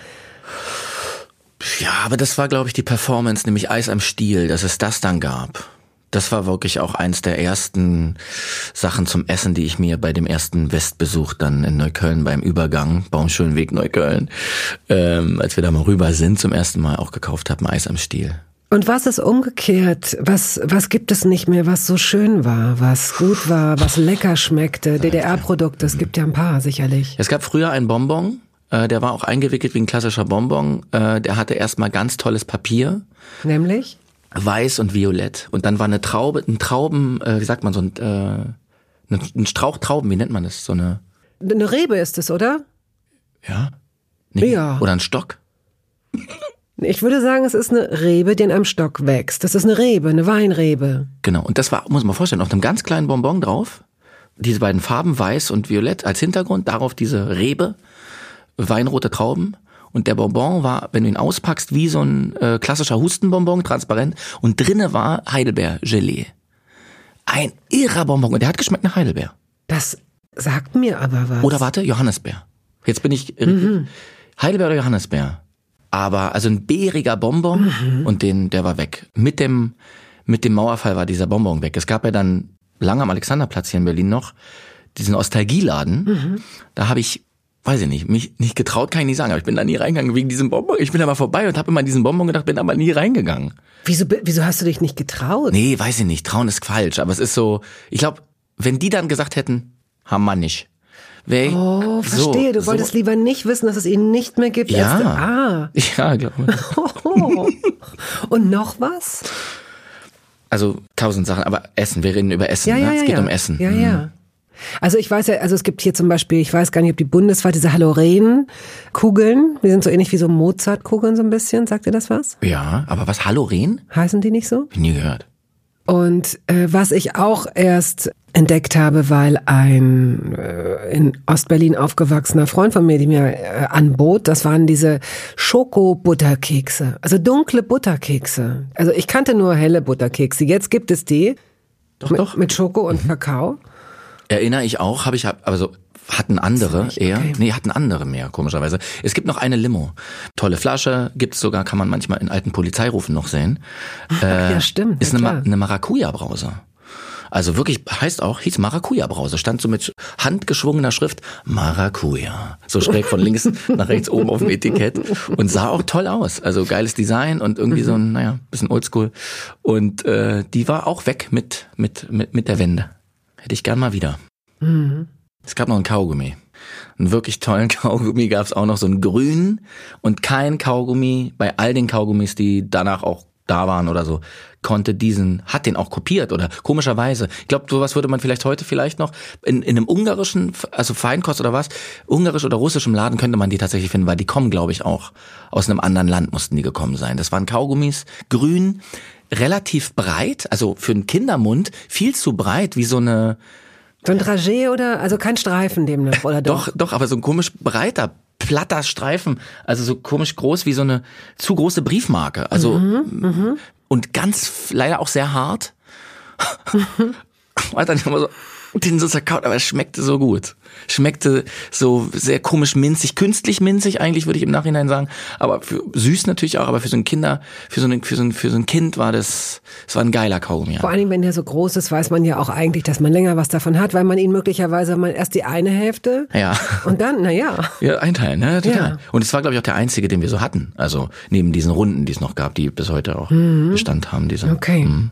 Ja, aber das war, glaube ich, die Performance, nämlich Eis am Stiel, dass es das dann gab. Das war wirklich auch eins der ersten Sachen zum Essen, die ich mir bei dem ersten Westbesuch dann in Neukölln beim Übergang, Baumschulenweg Neukölln, ähm, als wir da mal rüber sind, zum ersten Mal auch gekauft haben, Eis am Stiel. und was ist umgekehrt? Was was gibt es nicht mehr, was so schön war, was gut war, was lecker schmeckte? DDR-Produkte, es gibt ja ein paar sicherlich. Es gab früher einen Bonbon, äh, der war auch eingewickelt wie ein klassischer Bonbon. Äh, der hatte erstmal ganz tolles Papier. Nämlich weiß und violett. Und dann war eine Traube, ein Trauben, äh, wie sagt man so ein, äh, ein, ein Strauch Trauben, wie nennt man das? So eine, eine Rebe ist es, oder? ja? Nee. Ja. Oder ein Stock? Ich würde sagen, es ist eine Rebe, die in einem Stock wächst. Das ist eine Rebe, eine Weinrebe. Genau. Und das war, muss man vorstellen, auf einem ganz kleinen Bonbon drauf. Diese beiden Farben, weiß und violett als Hintergrund, darauf diese Rebe, weinrote Trauben. Und der Bonbon war, wenn du ihn auspackst, wie so ein äh, klassischer Hustenbonbon, transparent. Und drinne war Heidelbeer-Gelee. Ein irrer Bonbon. Und der hat geschmeckt nach Heidelbeer. Das sagt mir aber was. Oder warte, Johannisbeer. Jetzt bin ich Heidelbeer oder Johannisbeer. Aber also ein beeriger Bonbon und den, der war weg. Mit dem, mit dem Mauerfall war dieser Bonbon weg. Es gab ja dann lange am Alexanderplatz hier in Berlin noch diesen Nostalgieladen. Da habe ich, weiß ich nicht, mich nicht getraut, kann ich nicht sagen, aber ich bin da nie reingegangen wegen diesem Bonbon. Ich bin da mal vorbei und habe immer an diesen Bonbon gedacht, bin aber nie reingegangen. wieso, wieso hast du dich nicht getraut? Nee, weiß ich nicht. Trauen ist falsch, aber es ist so, ich glaube, wenn die dann gesagt hätten, haben wir nicht. Ich- Oh, verstehe. so, du wolltest so, lieber nicht wissen, dass es ihn nicht mehr gibt. Ja. Du, ah. Ja, glaube ich. Oh. Und noch was? also tausend Sachen, aber Essen, wir reden über Essen, ja, ne? ja, es geht ja. um Essen. Ja, Mhm. ja. Also ich weiß ja, also es gibt hier zum Beispiel, ich weiß gar nicht, ob die bundesweit diese Haloren-Kugeln, die sind so ähnlich wie so Mozart-Kugeln so ein bisschen, sagt ihr das was? Ja, aber was, Haloren? Heißen die nicht so? Nie gehört. Und äh, was ich auch erst entdeckt habe, weil ein äh, in Ostberlin aufgewachsener Freund von mir, die mir äh, anbot, das waren diese Schoko-Butterkekse, also dunkle Butterkekse. Also ich kannte nur helle Butterkekse. Jetzt gibt es die Doch, mit, doch. mit Schoko und Kakao. Erinnere ich auch, habe ich, also hatten andere eher. okay. Nee, hatten andere mehr, komischerweise. Es gibt noch eine Limo. Tolle Flasche, gibt's sogar, kann man manchmal in alten Polizeirufen noch sehen. Äh, ja, stimmt, Ist ja, eine, eine Maracuja-Brause. Also wirklich, heißt auch, hieß Maracuja-Brause. Stand so mit handgeschwungener Schrift Maracuja. So schräg von links nach rechts oben auf dem Etikett. Und sah auch toll aus. Also geiles Design und irgendwie so ein, naja, bisschen oldschool. Und äh, die war auch weg mit, mit, mit, mit der Wende. Hätte ich gern mal wieder. Es gab noch einen Kaugummi. Einen wirklich tollen Kaugummi gab es auch noch, so einen grünen und kein Kaugummi bei all den Kaugummis, die danach auch da waren oder so, konnte diesen, hat den auch kopiert oder komischerweise. Ich glaube, sowas würde man vielleicht heute vielleicht noch in, in einem ungarischen, also Feinkost oder was, ungarisch oder russischem Laden könnte man die tatsächlich finden, weil die kommen, glaube ich, auch aus einem anderen Land mussten die gekommen sein. Das waren Kaugummis, grün, relativ breit, also für einen Kindermund viel zu breit, wie so eine, So ein Dragé oder, also kein Streifen demnach, oder doch? Doch, doch, aber so ein komisch breiter, platter Streifen, also so komisch groß wie so eine zu große Briefmarke. Also und ganz leider auch sehr hart. Hat dann immer so den so zerkaut, aber es schmeckte so gut. Schmeckte so sehr komisch minzig, künstlich minzig eigentlich, würde ich im Nachhinein sagen. Aber für, süß natürlich auch, aber für so ein Kinder, für so ein, für so ein, für so ein Kind war das, es war ein geiler Kaugummi. Vor Ja. allen Dingen, wenn der so groß ist, weiß man ja auch eigentlich, dass man länger was davon hat, weil man ihn möglicherweise mal erst die eine Hälfte ja. und dann, na ja. Ja, einteilen, ne? Total. Ja. Und es war, glaube ich, auch der einzige, den wir so hatten. Also neben diesen Runden, die es noch gab, die bis heute auch Bestand haben. Diese. Okay. Mhm.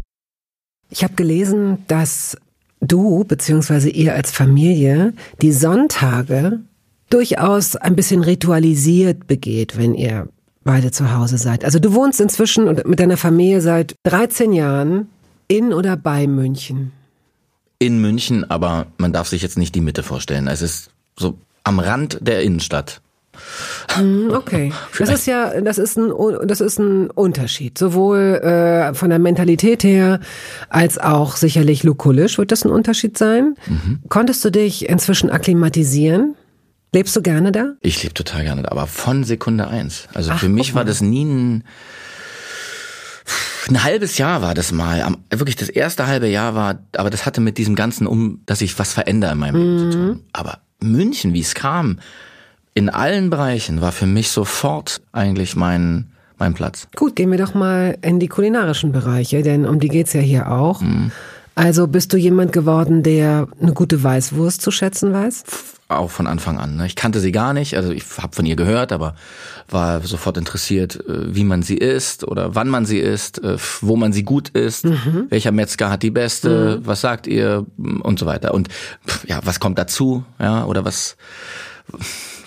Ich habe gelesen, dass du bzw. ihr als Familie die Sonntage durchaus ein bisschen ritualisiert begeht, wenn ihr beide zu Hause seid. Also du wohnst inzwischen mit deiner Familie seit 13 Jahren in oder bei München. In München, aber man darf sich jetzt nicht die Mitte vorstellen. Es ist so am Rand der Innenstadt. Hm, okay, das ist ja, das ist ein, das ist ein Unterschied, sowohl äh, von der Mentalität her als auch sicherlich lukulisch wird das ein Unterschied sein. Mhm. Konntest du dich inzwischen akklimatisieren? Lebst du gerne da? Ich lebe total gerne da, aber von Sekunde eins. Also Ach, für mich war das nie ein ein halbes Jahr war das mal, wirklich das erste halbe Jahr war, aber das hatte mit diesem ganzen um, dass ich was verändere in meinem Leben zu tun. Mhm. Aber München, wie es kam, in allen Bereichen war für mich sofort eigentlich mein mein Platz. Gut, gehen wir doch mal in die kulinarischen Bereiche, denn um die geht's ja hier auch. Mhm. Also bist du jemand geworden, der eine gute Weißwurst zu schätzen weiß? Auch von Anfang an. Ne? Ich kannte sie gar nicht, also ich habe von ihr gehört, aber war sofort interessiert, äh, wie man sie isst oder wann man sie isst, äh, wo man sie gut isst, mhm. welcher Metzger hat die beste, mhm. was sagt ihr und so weiter. Und ja, was kommt dazu, ja, oder was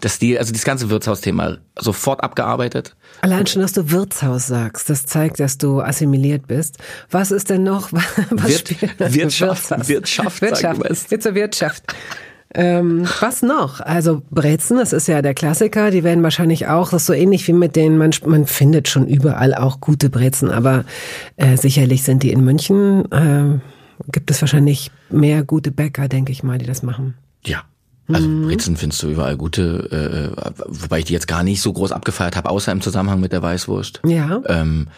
das die, also das ganze Wirtshausthema sofort abgearbeitet. Allein schon, dass du Wirtshaus sagst, das zeigt, dass du assimiliert bist. Was ist denn noch? Was Wirt, Wirtschaft, Wirtschaft, Wirtschaft, Wirtschaft, Jetzt zur Wirtschaft. Ähm, was noch? Also Brezen, das ist ja der Klassiker. Die werden wahrscheinlich auch, das ist so ähnlich wie mit denen, man, man findet schon überall auch gute Brezen, aber äh, sicherlich sind die in München, äh, gibt es wahrscheinlich mehr gute Bäcker, denke ich mal, die das machen. Ja, also mhm. Brezen findest du überall gute, äh, wobei ich die jetzt gar nicht so groß abgefeiert habe, außer im Zusammenhang mit der Weißwurst. Ja. Ähm,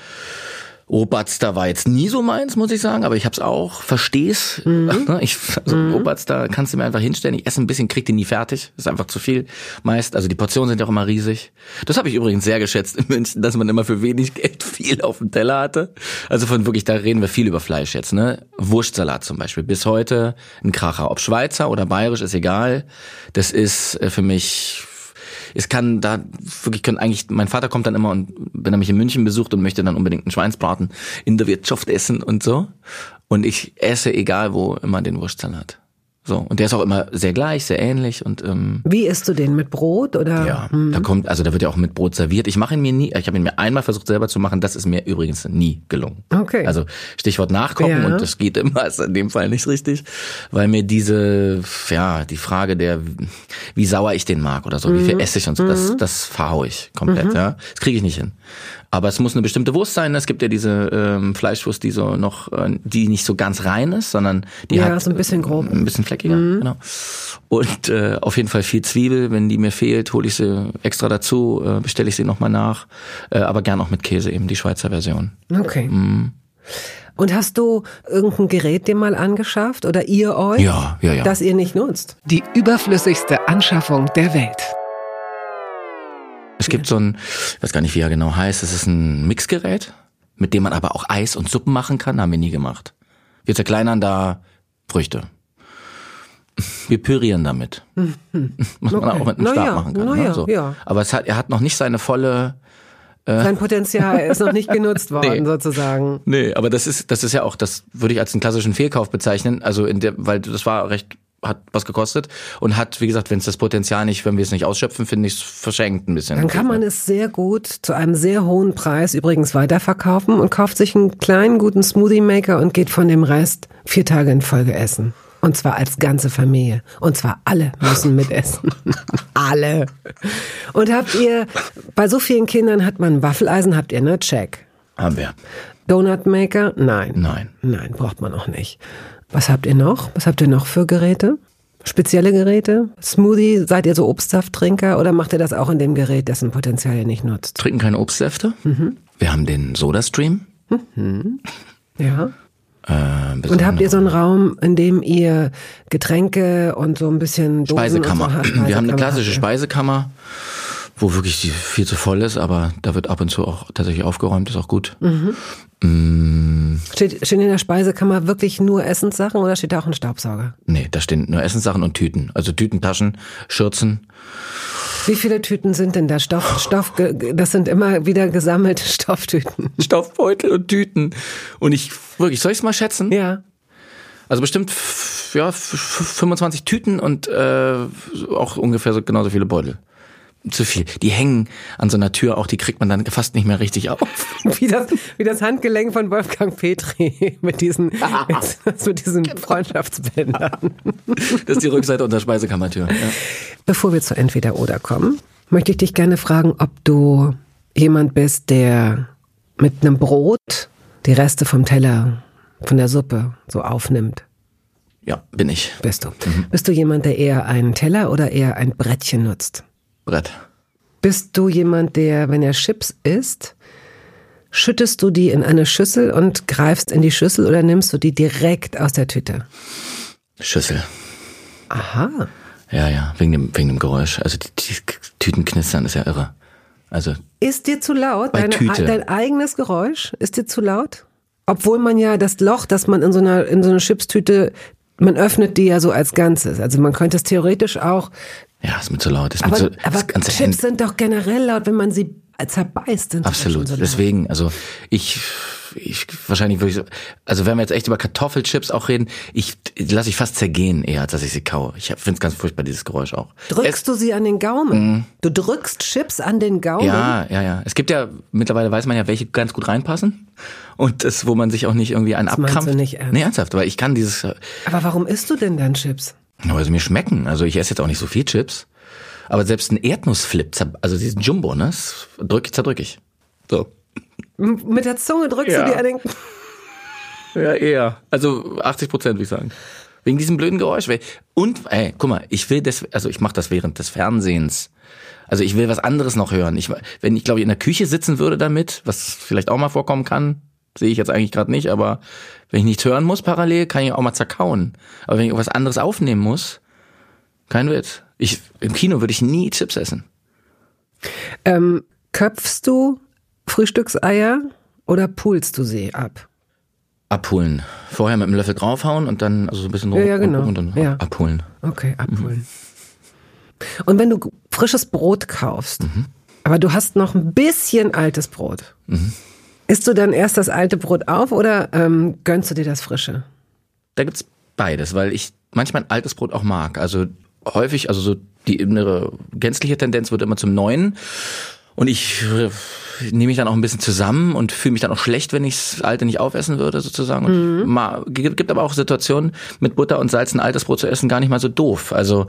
Oberster war jetzt nie so meins, muss ich sagen, aber ich hab's auch, versteh's. Mhm. Ich, also mhm. Oberster kannst du mir einfach hinstellen. Ich esse ein bisschen, krieg den nie fertig. Das ist einfach zu viel meist. Also die Portionen sind ja auch immer riesig. Das habe ich übrigens sehr geschätzt in München, dass man immer für wenig Geld viel auf dem Teller hatte. Also von wirklich, da reden wir viel über Fleisch jetzt, ne? Wurstsalat zum Beispiel. Bis heute ein Kracher. Ob Schweizer oder bayerisch, ist egal. Das ist äh, für mich es kann da wirklich können eigentlich, mein Vater kommt dann immer und wenn er mich in München besucht und möchte dann unbedingt einen Schweinsbraten in der Wirtschaft essen und so. Und ich esse egal wo immer den Wurstsalat. So, und der ist auch immer sehr gleich, sehr ähnlich und ähm, Wie isst du den mit Brot oder? Ja, hm. da kommt also da wird ja auch mit Brot serviert. Ich mache ihn mir nie, ich habe ihn mir einmal versucht selber zu machen, das ist mir übrigens nie gelungen. Okay. Also Stichwort nachkochen ja. und das geht immer ist in dem Fall nicht richtig, weil mir diese ja, die Frage der wie sauer ich den mag oder so, mhm. wie viel mhm. esse ich und so, das mhm. das verhaue ich komplett, mhm. ja. Das kriege ich nicht hin. Aber es muss eine bestimmte Wurst sein. Es gibt ja diese ähm, Fleischwurst, die so noch, äh, die nicht so ganz rein ist, sondern die ja, hat so ein bisschen grob, ein bisschen fleckiger. Mhm. Genau. Und äh, auf jeden Fall viel Zwiebel. Wenn die mir fehlt, hole ich sie extra dazu, äh, bestelle ich sie nochmal nach. Äh, aber gern auch mit Käse eben die Schweizer Version. Okay. Mhm. Und hast du irgendein Gerät dir mal angeschafft oder ihr euch, ja, ja, ja. das ihr nicht nutzt? Die überflüssigste Anschaffung der Welt. Es gibt so ein, ich weiß gar nicht, wie er genau heißt, es ist ein Mixgerät, mit dem man aber auch Eis und Suppen machen kann, haben wir nie gemacht. Wir zerkleinern da Früchte. Wir pürieren damit. Was man auch mit einem Stab ja, machen kann. Ne? Ja, so. ja. Aber es hat, er hat noch nicht seine volle äh, sein Potenzial ist noch nicht genutzt worden, nee. sozusagen. Nee, aber das ist, das ist ja auch, das würde ich als einen klassischen Fehlkauf bezeichnen. Also in der, weil das war recht hat was gekostet und hat, wie gesagt, wenn es das Potenzial nicht, wenn wir es nicht ausschöpfen, finde ich es verschenkt ein bisschen. Dann kann man es sehr gut zu einem sehr hohen Preis übrigens weiterverkaufen und kauft sich einen kleinen guten Smoothie Maker und geht von dem Rest vier Tage in Folge essen. Und zwar als ganze Familie. Und zwar alle müssen mitessen. alle. Und habt ihr, bei so vielen Kindern hat man Waffeleisen, habt ihr, ne? Check. Haben wir. Donutmaker? Nein. Nein. Nein, braucht man auch nicht. Was habt ihr noch? Was habt ihr noch für Geräte? Spezielle Geräte? Smoothie? Seid ihr so Obstsafttrinker oder macht ihr das auch in dem Gerät, dessen Potenzial ihr nicht nutzt? Trinken keine Obstsäfte. Mhm. Wir haben den Soda-Stream. Ja. Äh, Und habt ihr so einen Raum, in dem ihr Getränke und so ein bisschen Dosen Speisekammer. So habt? Wir haben eine Speisekammer klassische habt ihr. Wo wirklich die viel zu voll ist, aber da wird ab und zu auch tatsächlich aufgeräumt, ist auch gut. Mhm. Mm, Steht, stehen in der Speisekammer wirklich nur Essenssachen oder steht da auch ein Staubsauger? nee, da stehen nur Essenssachen und Tüten. Also Tüten, Taschen, Schürzen. Wie viele Tüten sind denn da? Stoff, Stoff, das sind immer wieder gesammelte Stofftüten. Stoffbeutel und Tüten. Und ich, wirklich, soll ich es mal schätzen? Ja. Also bestimmt, ja, f- f- 25 Tüten und äh, auch ungefähr so genauso viele Beutel. Zu viel. Die hängen an so einer Tür auch, die kriegt man dann fast nicht mehr richtig auf. Wie das, wie das Handgelenk von Wolfgang Petri mit diesen, mit diesen Freundschaftsbändern. Das ist die Rückseite unserer Speisekammertür. Ja. Bevor wir zu entweder oder kommen, möchte ich dich gerne fragen, ob du jemand bist, der mit einem Brot die Reste vom Teller, von der Suppe so aufnimmt. ja, bin ich. Bist du? Bist du jemand, der eher einen Teller oder eher ein Brettchen nutzt? Brett. Bist du jemand, der, wenn er Chips isst, schüttest du die in eine Schüssel und greifst in die Schüssel oder nimmst du die direkt aus der Tüte? Schüssel. Aha. Ja, ja, wegen dem, wegen dem Geräusch. Also die, die Tüten knistern ist ja irre. Also Ist dir zu laut? Deine. Dein eigenes Geräusch? Ist dir zu laut? Obwohl man ja das Loch, das man in so einer, in so einer Chipstüte, man öffnet die ja so als Ganzes. Also man könnte es theoretisch auch, ja, ist mir zu laut. Ist aber, mir zu, aber Chips sind doch generell laut, wenn man sie zerbeißt. Sind Absolut. so. Deswegen, also ich, ich wahrscheinlich würde ich, so- also wenn wir jetzt echt über Kartoffelchips auch reden, ich lasse ich fast zergehen eher, als dass ich sie kaue. Ich finde es ganz furchtbar dieses Geräusch auch. Drückst du sie an den Gaumen? Du drückst Chips an den Gaumen? Ja, ja, ja. Es gibt ja, mittlerweile weiß man ja, welche ganz gut reinpassen. Und das, wo man sich auch nicht irgendwie einen Das abkrampft. du nicht ernst? Nee, ernsthaft, weil ich kann dieses, Aber warum isst du denn dann Chips? Weil sie mir schmecken. Also ich esse jetzt auch nicht so viel Chips. Aber selbst ein Erdnussflip, also diesen Jumbo, ne, das drück, zerdrück ich. So. M- Mit der Zunge drückst Ja. du die an den... Ja, eher. Also 80 Prozent, würde ich sagen. Wegen diesem blöden Geräusch. Und, ey, guck mal, ich will das, also ich mache das während des Fernsehens. Also ich will was anderes noch hören. Ich, wenn ich, glaube ich, in der Küche sitzen würde damit, was vielleicht auch mal vorkommen kann, sehe ich jetzt eigentlich gerade nicht, aber wenn ich nichts hören muss parallel, kann ich auch mal zerkauen. Aber wenn ich was anderes aufnehmen muss, kein Witz. Ich, Im Kino würde ich nie Chips essen. Ähm, köpfst du Frühstückseier oder pulst du sie ab? Abholen. Vorher mit einem Löffel draufhauen und dann, also so ein bisschen Ja, ja, genau. und dann Ja. abholen. Okay, abholen. Und wenn du frisches Brot kaufst, aber du hast noch ein bisschen altes Brot, isst du dann erst das alte Brot auf oder ähm, gönnst du dir das frische? Da gibt's beides, weil ich manchmal ein altes Brot auch mag. Also häufig, also so die innere gänzliche Tendenz wird immer zum Neuen. Und ich äh, nehme mich dann auch ein bisschen zusammen und fühle mich dann auch schlecht, wenn ich das alte nicht aufessen würde, sozusagen. Und ma, gibt, gibt aber auch Situationen, mit Butter und Salz ein altes Brot zu essen, gar nicht mal so doof. Also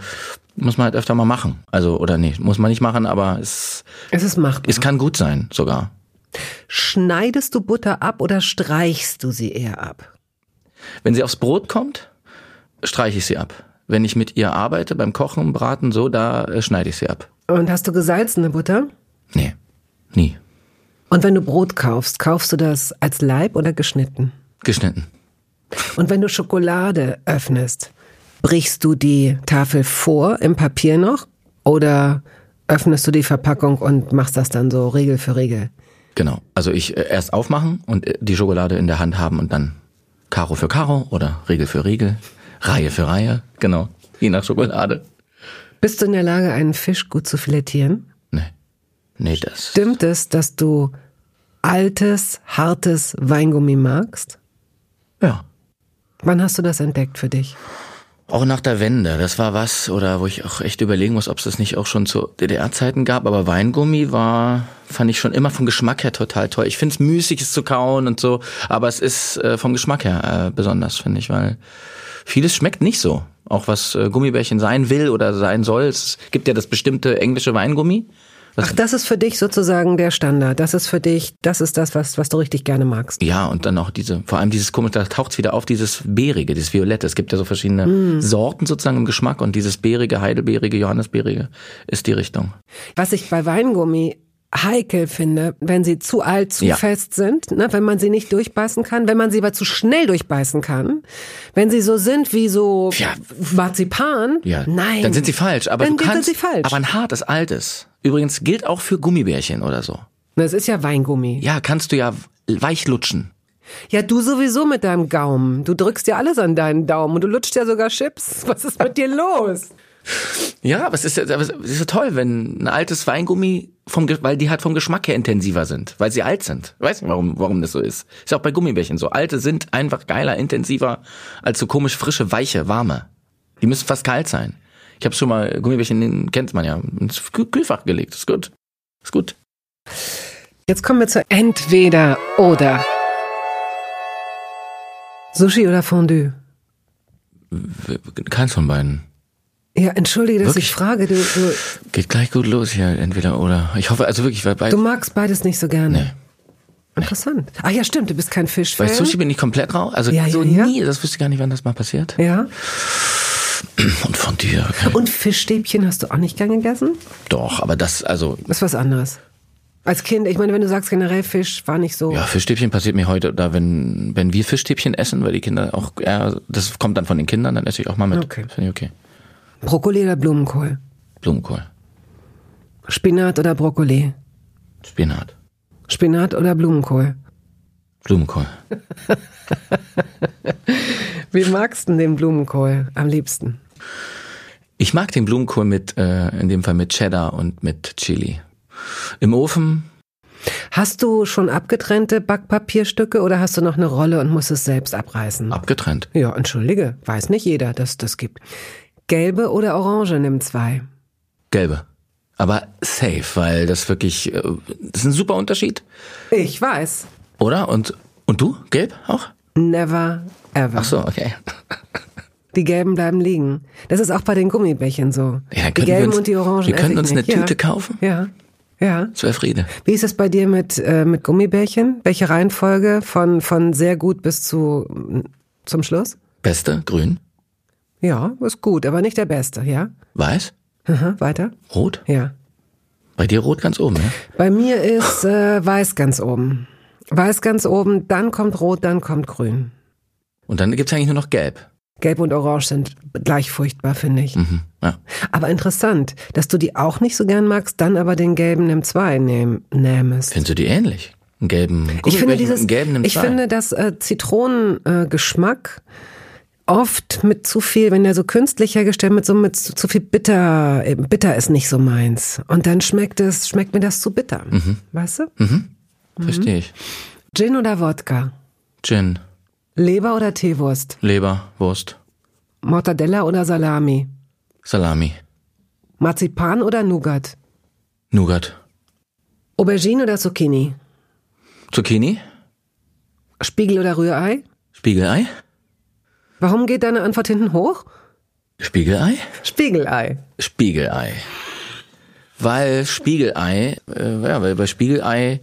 muss man halt öfter mal machen. Also, oder nee, muss man nicht machen, aber es, Es ist machbar. es kann gut sein, sogar. Schneidest du Butter ab oder streichst du sie eher ab? Wenn sie aufs Brot kommt, streiche ich sie ab. Wenn ich mit ihr arbeite, beim Kochen, Braten, so, da äh, schneide ich sie ab. Und hast du gesalzene Butter? Nee, nie. Und wenn du Brot kaufst, kaufst du das als Leib oder geschnitten? Geschnitten. Und wenn du Schokolade öffnest, brichst du die Tafel vor im Papier noch oder öffnest du die Verpackung und machst das dann so Regel für Regel? Genau. Also ich äh, erst aufmachen und äh, die Schokolade in der Hand haben und dann Karo für Karo oder Regel für Regel, Reihe für Reihe. Genau. Je nach Schokolade. Bist du in der Lage, einen Fisch gut zu filetieren? Nee. Nee, das. Stimmt es, dass du altes, hartes Weingummi magst? Ja. Wann hast du das entdeckt für dich? Auch nach der Wende, das war was, oder wo ich auch echt überlegen muss, ob es das nicht auch schon zu DDR-Zeiten gab, aber Weingummi war, fand ich schon immer vom Geschmack her total toll. Ich finde es müßig, es zu kauen und so, aber es ist äh, vom Geschmack her äh, besonders, finde ich, weil vieles schmeckt nicht so. Auch was äh, Gummibärchen sein will oder sein soll. Es gibt ja das bestimmte englische Weingummi, Ach, das ist für dich sozusagen der Standard. Das ist für dich, das ist das, was, was du richtig gerne magst. Ja, und dann auch diese, vor allem dieses komische, da taucht's wieder auf, dieses Beerige, dieses Violette. Es gibt ja so verschiedene mm. Sorten sozusagen im Geschmack und dieses Beerige, Heidelbeerige, Johannisbeerige ist die Richtung. Was ich bei Weingummi heikel finde, wenn sie zu alt, zu ja. fest sind, ne, wenn man sie nicht durchbeißen kann, wenn man sie aber zu schnell durchbeißen kann, wenn sie so sind wie so ja. Marzipan, ja. nein. Dann sind sie falsch, aber dann du kannst, sie falsch. aber ein hartes, altes. Übrigens gilt auch für Gummibärchen oder so. Das ist ja Weingummi. Ja, kannst du ja weich lutschen. Ja, du sowieso mit deinem Gaumen. Du drückst ja alles an deinen Daumen und du lutschst ja sogar Chips. Was ist mit dir los? Ja, aber es ist ja, es ist ja toll, wenn ein altes Weingummi vom, weil die halt vom Geschmack her intensiver sind, weil sie alt sind. Weiß nicht, warum, warum das so ist. Ist auch bei Gummibärchen so. Alte sind einfach geiler, intensiver als so komisch frische, weiche, warme. Die müssen fast kalt sein. Ich habe schon mal Gummibärchen, kennt man ja, ins Kühlfach gelegt. Ist gut. Ist gut. Jetzt kommen wir zu entweder oder. Sushi oder Fondue? Keins von beiden. Ja, entschuldige, dass wirklich? ich frage. Du, du Geht gleich gut los hier, entweder oder. Ich hoffe, also wirklich, weil beides. Du magst beides nicht so gerne. Nee. Interessant. Ach ja, stimmt, du bist kein Fisch. Bei Sushi bin ich komplett raus. Also ja, so ja, nie, das wüsste ich gar nicht, wann das mal passiert. Ja. Und von dir. Okay. Und Fischstäbchen hast du auch nicht gern gegessen? Doch, aber das, also. Das ist was anderes. Als Kind, ich meine, wenn du sagst generell Fisch, war nicht so. Ja, Fischstäbchen passiert mir heute, da wenn, wenn wir Fischstäbchen essen, weil die Kinder auch, ja, das kommt dann von den Kindern, dann esse ich auch mal mit. Okay. Finde ich okay. Brokkoli oder Blumenkohl? Blumenkohl. Spinat oder Brokkoli? Spinat. Spinat oder Blumenkohl? Blumenkohl. Wie magst du den Blumenkohl am liebsten? Ich mag den Blumenkohl mit, äh, in dem Fall mit Cheddar und mit Chili. Im Ofen. Hast du schon abgetrennte Backpapierstücke oder hast du noch eine Rolle und musst es selbst abreißen? Abgetrennt. Ja, entschuldige. Weiß nicht jeder, dass das gibt. Gelbe oder Orange nimm zwei? Gelbe. Aber safe, weil das wirklich, äh, das ist ein super Unterschied. Ich weiß. Oder? Und, und du? Gelb auch? Never ever. Ach so, okay. Die gelben bleiben liegen. Das ist auch bei den Gummibärchen so. Ja, die gelben uns, und die orangen. Wir können uns eine Tüte ja. kaufen. Ja. Ja. Zwei Friede. Wie ist es bei dir mit, äh, mit Gummibärchen? Welche Reihenfolge von, von sehr gut bis zu, zum Schluss? Beste, grün. Ja, ist gut, aber nicht der beste, ja? Weiß? Aha, weiter? Rot? Ja. Bei dir rot ganz oben, ja? Bei mir ist äh, weiß ganz oben. Weiß ganz oben, dann kommt rot, dann kommt grün. Und dann gibt's eigentlich nur noch gelb. Gelb und Orange sind gleich furchtbar, finde ich. Mhm, ja. Aber interessant, dass du die auch nicht so gern magst, dann aber den gelben M2 nehm, nähmest. Findest du die ähnlich? Einen gelben Ich finde dieses, gelben ich finde, dass äh, Zitronengeschmack äh, oft mit zu viel, wenn der so künstlich hergestellt mit so mit zu, zu viel bitter, bitter ist nicht so meins. Und dann schmeckt es, schmeckt mir das zu bitter. Mhm. Weißt du? Mhm. Verstehe ich. Gin oder Wodka? Gin. Leber oder Teewurst? Leber, Wurst. Mortadella oder Salami? Salami. Marzipan oder Nougat? Nougat. Aubergine oder Zucchini? Zucchini. Spiegel oder Rührei? Spiegelei. Warum geht deine Antwort hinten hoch? Spiegelei? Spiegelei. Spiegelei. Weil Spiegelei, äh, ja, weil bei Spiegelei,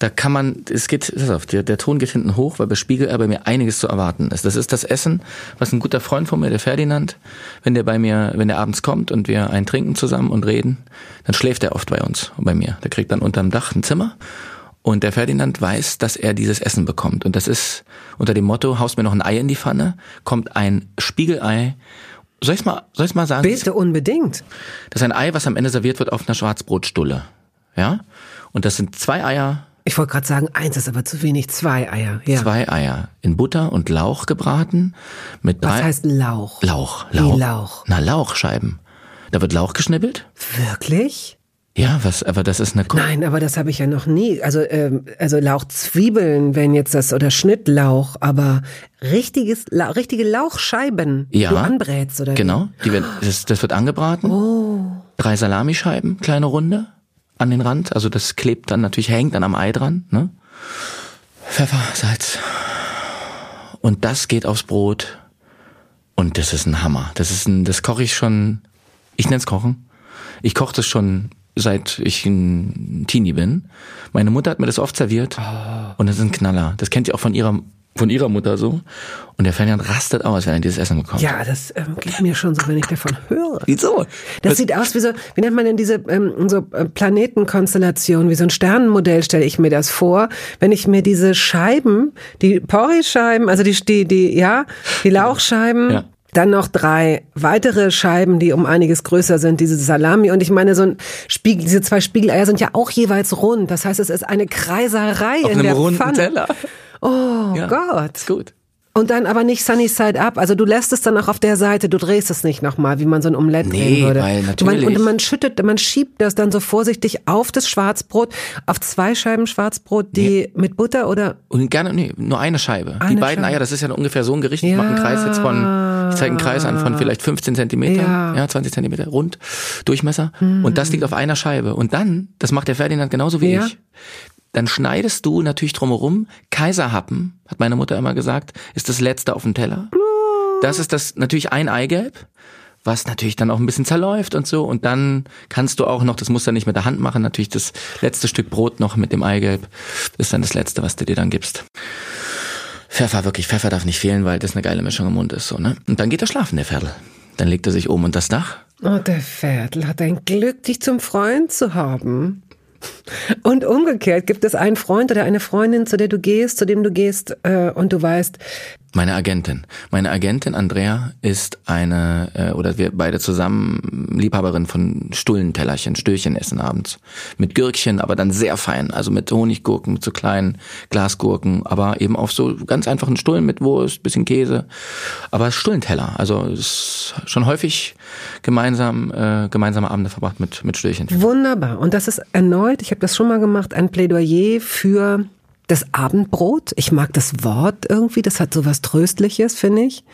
da kann man, es geht, pass auf, der, der Ton geht hinten hoch, weil bei Spiegelei bei mir einiges zu erwarten ist. Das ist das Essen, was ein guter Freund von mir, der Ferdinand, wenn der bei mir, wenn der abends kommt und wir ein trinken zusammen und reden, dann schläft er oft bei uns und bei mir. Der kriegt dann unterm Dach ein Zimmer und der Ferdinand weiß, dass er dieses Essen bekommt. Und das ist unter dem Motto, haust mir noch ein Ei in die Pfanne, kommt ein Spiegelei. Soll ich's mal, soll ich's mal sagen? Bitte unbedingt. Das ist ein Ei, was am Ende serviert wird auf einer Schwarzbrotstulle. Ja? Und das sind zwei Eier. Ich wollte gerade sagen, eins ist aber zu wenig, zwei Eier. Ja. Zwei Eier in Butter und Lauch gebraten. Mit drei was heißt Lauch? Lauch, Lauch. Wie Lauch? Na, Lauchscheiben. Da wird Lauch geschnibbelt. Wirklich? Ja, was, aber das ist eine Ko Nein, aber das habe ich ja noch nie. Also, ähm, also Lauchzwiebeln, wenn jetzt das, oder Schnittlauch, aber richtiges, La richtige Lauchscheiben, ja, du anbrätst, oder? Genau, die werden, das, das wird angebraten. Oh. Drei Salamischeiben, kleine Runde, an den Rand. Also das klebt dann natürlich, hängt dann am Ei dran, ne? Pfeffer, Salz. Und das geht aufs Brot. Und das ist ein Hammer. Das ist ein, das koche ich schon, ich nenn's Kochen. Ich koche das schon seit ich ein Teenie bin. Meine Mutter hat mir das oft serviert oh. und das ist ein Knaller. Das kennt ihr auch von ihrer von ihrer Mutter so. Und der Ferdinand rastet aus, wenn er dieses Essen bekommt. Ja, das ähm, geht mir schon so, wenn ich davon höre. Wieso? Das, das sieht aus wie so, wie nennt man denn diese ähm, so äh, Planetenkonstellation, wie so ein Sternenmodell stelle ich mir das vor, wenn ich mir diese Scheiben, die Porree-Scheiben, also die, die, die, ja, die Lauchscheiben, ja. Dann noch drei weitere Scheiben, die um einiges größer sind, diese Salami. Und ich meine, so ein Spiegel, diese zwei Spiegeleier sind ja auch jeweils rund. Das heißt, es ist eine Kreiserei Auf in einem der runden Pfanne. Teller. Oh Ja, Gott. Ist gut. Und dann aber nicht Sunny Side Up. Also du lässt es dann auch auf der Seite, du drehst es nicht nochmal, wie man so ein Omelett Nee, drehen würde. weil Man, natürlich- und man schüttet, man schiebt das dann so vorsichtig auf das Schwarzbrot, auf zwei Scheiben Schwarzbrot, die mit Butter oder Und gerne, nee, nur eine Scheibe. die Eine beiden Scheibe. Eier, das ist ja ungefähr so ein Gericht. Ich Ja. mache einen Kreis jetzt von, ich zeige einen Kreis an von vielleicht 15 Zentimeter, Ja. ja. 20 Zentimeter rund, Durchmesser. Und das liegt auf einer Scheibe. Und dann, das macht der Ferdinand genauso wie Ja. ich. Dann schneidest du natürlich drumherum. Kaiserhappen, hat meine Mutter immer gesagt, ist das letzte auf dem Teller. Das ist das, natürlich ein Eigelb, was natürlich dann auch ein bisschen zerläuft und so. Und dann kannst du auch noch, das musst du nicht mit der Hand machen, natürlich das letzte Stück Brot noch mit dem Eigelb. Das ist dann das letzte, was du dir dann gibst. Pfeffer, wirklich, Pfeffer darf nicht fehlen, weil das eine geile Mischung im Mund ist, so, ne? Und dann geht er schlafen, der Pferdl. Dann legt er sich oben unter das Dach. Oh, der Viertel hat ein Glück, dich zum Freund zu haben. Und umgekehrt gibt es einen Freund oder eine Freundin, zu der du gehst, zu dem du gehst, äh, und du weißt, Meine Agentin. Meine Agentin Andrea ist eine, äh, oder wir beide zusammen Liebhaberin von Stullentellerchen, Stößchen essen abends. Mit Gürkchen, aber dann sehr fein. Also mit Honiggurken, mit so kleinen Glasgurken, aber eben auf so ganz einfachen Stullen mit Wurst, bisschen Käse. Aber Stullenteller. Also es ist schon häufig gemeinsam, äh, gemeinsame Abende verbracht mit, mit Stößchen. Wunderbar. Und das ist erneut, ich habe das schon mal gemacht, ein Plädoyer für das Abendbrot. Ich mag das Wort irgendwie, das hat so was Tröstliches, finde ich.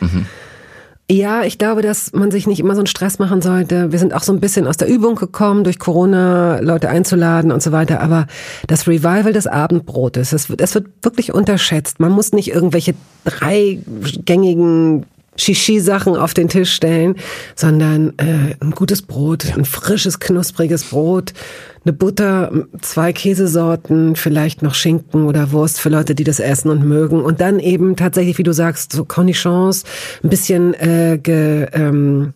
Ja, ich glaube, dass man sich nicht immer so einen Stress machen sollte. Wir sind auch so ein bisschen aus der Übung gekommen, durch Corona Leute einzuladen und so weiter. Aber das Revival des Abendbrotes, das wird, das wird wirklich unterschätzt. Man muss nicht irgendwelche dreigängigen Shishi-Sachen auf den Tisch stellen, sondern äh, ein gutes Brot, ein frisches, knuspriges Brot, eine Butter, zwei Käsesorten, vielleicht noch Schinken oder Wurst für Leute, die das essen und mögen. Und dann eben tatsächlich, wie du sagst, so Cornichons, ein bisschen äh, ge, ähm,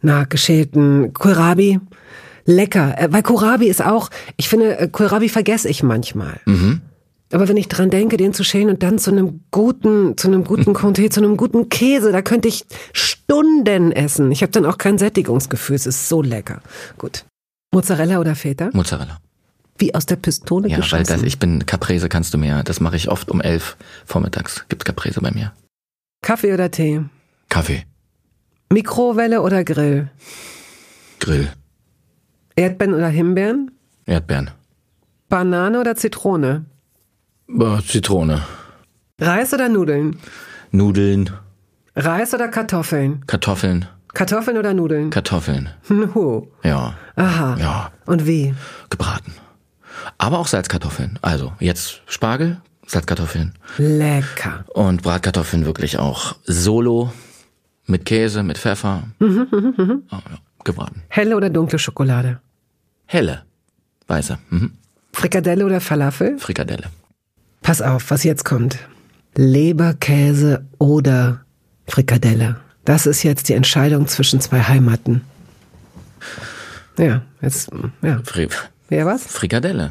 na, geschälten Kohlrabi. Lecker. Äh, Weil Kohlrabi ist auch, ich finde, äh, Kohlrabi vergesse ich manchmal. Aber wenn ich dran denke, den zu schälen und dann zu einem guten, zu einem guten Comté, zu einem guten Käse, da könnte ich Stunden essen. Ich habe dann auch kein Sättigungsgefühl. Es ist so lecker. Gut. Mozzarella oder Feta? Mozzarella. Wie aus der Pistole Ja, weil geschossen. das, ich bin Caprese, kannst du mir, das mache ich oft um elf vormittags. Gibt's Caprese bei mir. Kaffee oder Tee? Kaffee, Mikrowelle oder Grill? Grill, Erdbeeren oder Himbeeren? Erdbeeren, Banane oder Zitrone? Zitrone, Reis oder Nudeln? Nudeln, Reis oder Kartoffeln? Kartoffeln, Kartoffeln oder Nudeln? Kartoffeln. Nuhu. Ja, Aha. ja, Und wie? gebraten. Aber auch Salzkartoffeln. Also jetzt Spargel, Salzkartoffeln Lecker. und Bratkartoffeln wirklich auch solo mit Käse, mit Pfeffer. Mhm, Oh, ja, gebraten. Helle oder dunkle Schokolade? Helle, weiße, mhm. Frikadelle oder Falafel? Frikadelle. Pass auf, was jetzt kommt. Leberkäse oder Frikadelle. Das ist jetzt die Entscheidung zwischen zwei Heimaten. Ja, jetzt, ja. Fri Wer was? Frikadelle.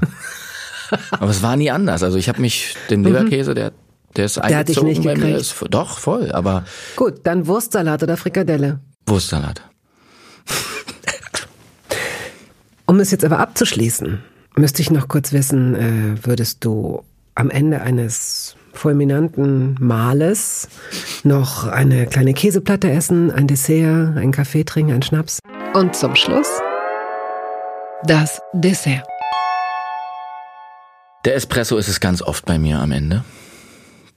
Aber es war nie anders. Also ich habe mich, den Leberkäse, der, der ist Mhm. hat dich eingezogen nicht bei mir. Ist, doch, voll. Aber Gut, dann Wurstsalat oder Frikadelle. Wurstsalat. Um es jetzt aber abzuschließen, müsste ich noch kurz wissen, äh, würdest du am Ende eines fulminanten Mahles noch eine kleine Käseplatte essen, ein Dessert, einen Kaffee trinken, einen Schnaps? Und zum Schluss das Dessert. Der Espresso ist es ganz oft bei mir am Ende.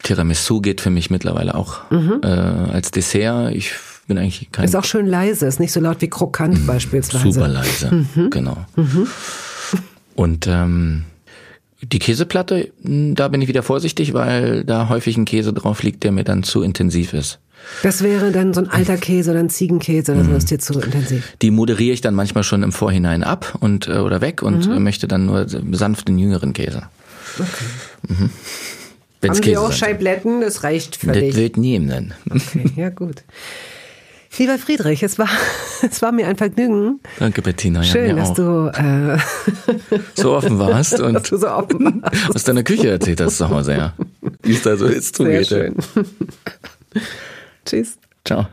Tiramisu geht für mich mittlerweile auch äh, als Dessert. Ich bin eigentlich kein Ist auch schön leise, ist nicht so laut wie krokant beispielsweise. super leise. Genau. Und ähm, die Käseplatte, mh, da bin ich wieder vorsichtig, weil da häufig ein Käse drauf liegt, der mir dann zu intensiv ist. Das wäre dann so ein alter Käse oder ein Ziegenkäse das ist dir zu intensiv. Die moderiere ich dann manchmal schon im Vorhinein ab und äh, oder weg und mhm. möchte dann nur sanften jüngeren Käse. Okay. Mhm. Wenn's Haben Käse Sie auch Scheibletten? Das reicht völlig. Das wird nehmen. Okay, ja gut. Lieber Friedrich, es war, es war mir ein Vergnügen. Danke, Bettina. Ja, Schön, dass auch. du äh, so offen warst und dass du so offen warst. aus deiner Küche erzählt hast zu Hause, ja. Wie es da so jetzt zugeht. Sehr schön. Tschüss. Ciao.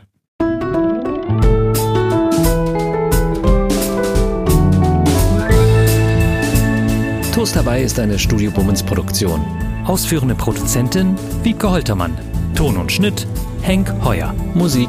Toast dabei ist eine Studio Bummens Produktion. Ausführende Produzentin Wiebke Holtermann. Ton und Schnitt Henk Heuer. Musik